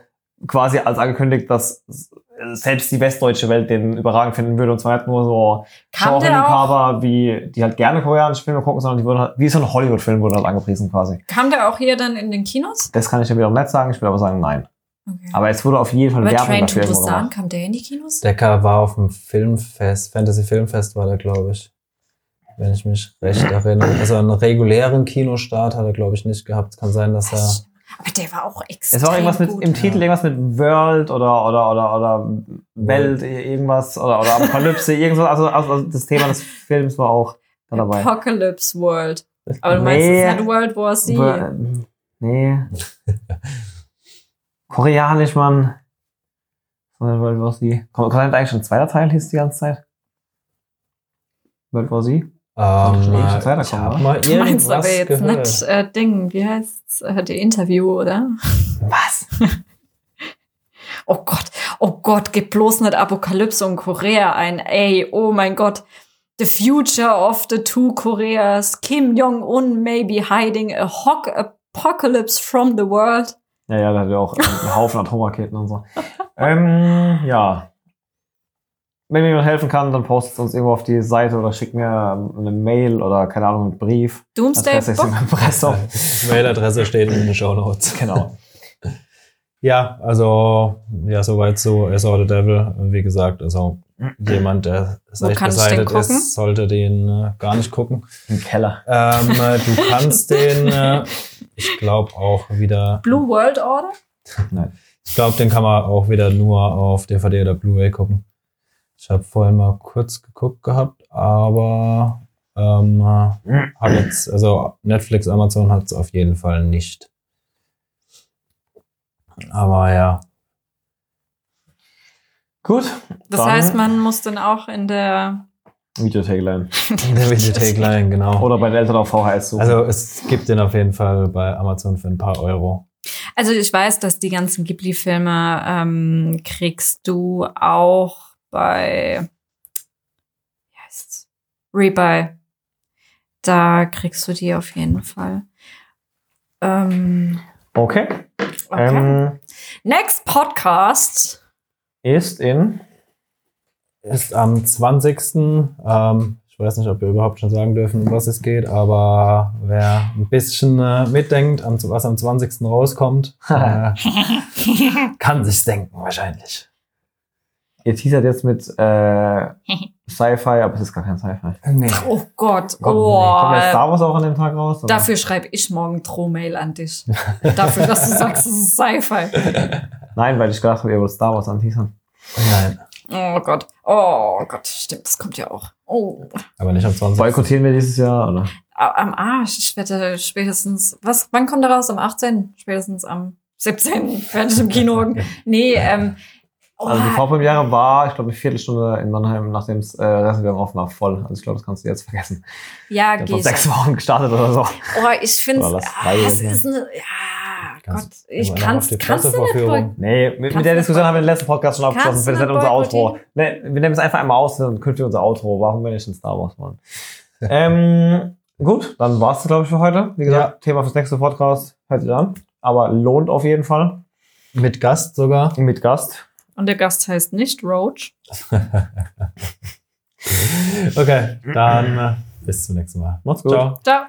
quasi als angekündigt, dass selbst die westdeutsche Welt den überragend finden würde. Und zwar nicht nur so der Genre-Liebhaber, wie die halt gerne koreanische Filme gucken, sondern die wurden halt, wie so ein Hollywood-Film wurde halt angepriesen quasi. kam der auch hier dann in den Kinos? Das kann ich ja wiederum nicht sagen, ich will aber sagen, nein. Okay. Aber es wurde auf jeden Fall Aber Werbung Train to dafür immer Busan, gemacht. kam der in die Kinos? Decker war auf dem Filmfest, Fantasy Filmfest war der, glaube ich. Wenn ich mich recht erinnere. Also einen regulären Kinostart hat er, glaube ich, nicht gehabt. Kann sein, dass er. Aber der war auch extrem Es war irgendwas mit, gut. im Titel irgendwas mit World oder, oder, oder, oder Welt, irgendwas, oder, oder Apokalypse, irgendwas. Also, also das Thema des Films war auch da dabei. Apocalypse World. Aber du meinst, Nee. es ist nicht World War Z. Nee. Koreanisch, Mann. World War Z. Kommt kommt eigentlich schon ein zweiter Teil, hieß die ganze Zeit? World War Z? Ähm, weiterkommen, ich hab oder? mal Du meinst aber jetzt gehört. nicht äh, Ding, wie heißt's? Äh, die Interview, oder? Was? Oh Gott, oh Gott, gib bloß nicht Apokalypse und Korea ein. Ey, oh mein Gott. The future of the two Koreas. Kim Jong-un may be hiding a hawk apocalypse from the world. Ja, ja, da hat ja auch einen Haufen Atomraketen und so. ähm, ja. Wenn mir jemand helfen kann, dann postet es uns irgendwo auf die Seite oder schickt mir ähm, eine Mail oder keine Ahnung, einen Brief. Doomsday Adresse ist im Impressum. Die Mailadresse steht in den Show Notes. genau. Ja, also, ja, soweit so I Saw the Devil. Wie gesagt, also jemand, der leicht beseitigt ist, sollte den äh, gar nicht gucken. Im Keller. Ähm, äh, du kannst den, äh, ich glaube auch wieder, Blue World Order? ich glaube, den kann man auch wieder nur auf DVD oder Blu-ray gucken. Ich habe vorhin mal kurz geguckt gehabt, aber ähm, äh, hab jetzt, also Netflix, Amazon hat es auf jeden Fall nicht. Aber ja, Gut. Das dann heißt, man muss dann auch in der. Videothek leihen. in der Videothek leihen, genau. Oder bei den Eltern auf VHS suchen. Also es gibt den auf jeden Fall bei Amazon für ein paar Euro. Also ich weiß, dass die ganzen Ghibli-Filme ähm, kriegst du auch bei wie heißt's? Rebuy. Da kriegst du die auf jeden Fall. Ähm, okay. okay. Ähm, Next Podcast. ist in. Ist am 20. Ähm, ich weiß nicht, ob wir überhaupt schon sagen dürfen, um was es geht, aber wer ein bisschen äh, mitdenkt, was am 20. rauskommt, äh, kann sich's denken wahrscheinlich. Ihr teasert jetzt mit äh, Sci-Fi, aber es ist gar kein Sci-Fi. Nee. Oh Gott. Kommt, Oh, kommt der Star Wars auch an dem Tag raus? oder? Dafür schreibe ich morgen Drohmail an dich. Dafür, dass du sagst, es ist Sci-Fi. Nein, weil ich gedacht habe, ihr wollt Star Wars anteasern. Nein, Oh Gott. Oh Gott, stimmt, das kommt ja auch. Oh. aber nicht am 20. Boykottieren wir dieses Jahr, oder? Am Arsch. Ich wette spätestens. Was, wann kommt er raus? Am 18. Spätestens am 17. werde ich im Kino. Nee, ähm. Oh, Also die Vorpremiere war, ich glaube, eine Viertelstunde in Mannheim, nachdem es äh, Reservierung offen war, voll. Also ich glaube, das kannst du jetzt vergessen. ja, Der hat geh vor ich. sechs Wochen gestartet oder so. Oh, ich finde es. es sein. ist eine. Ja. Gott, Kannst- ich kannst du nicht boy- Nee, mit, mit der Diskussion haben wir den letzten Podcast schon abgeschlossen. Dann nicht unser Outro. Nee, wir nehmen es einfach einmal aus, dann künftig unser Outro. Warum wir nicht in Star Wars machen? ähm, gut, dann war's das, glaube ich, für heute. Wie gesagt, Thema fürs nächste Podcast hört ihr an. Aber lohnt auf jeden Fall. Mit Gast sogar. Mit Gast. Und der Gast heißt nicht Roach. Okay, dann äh, bis zum nächsten Mal. Macht's gut. Ciao. Ciao.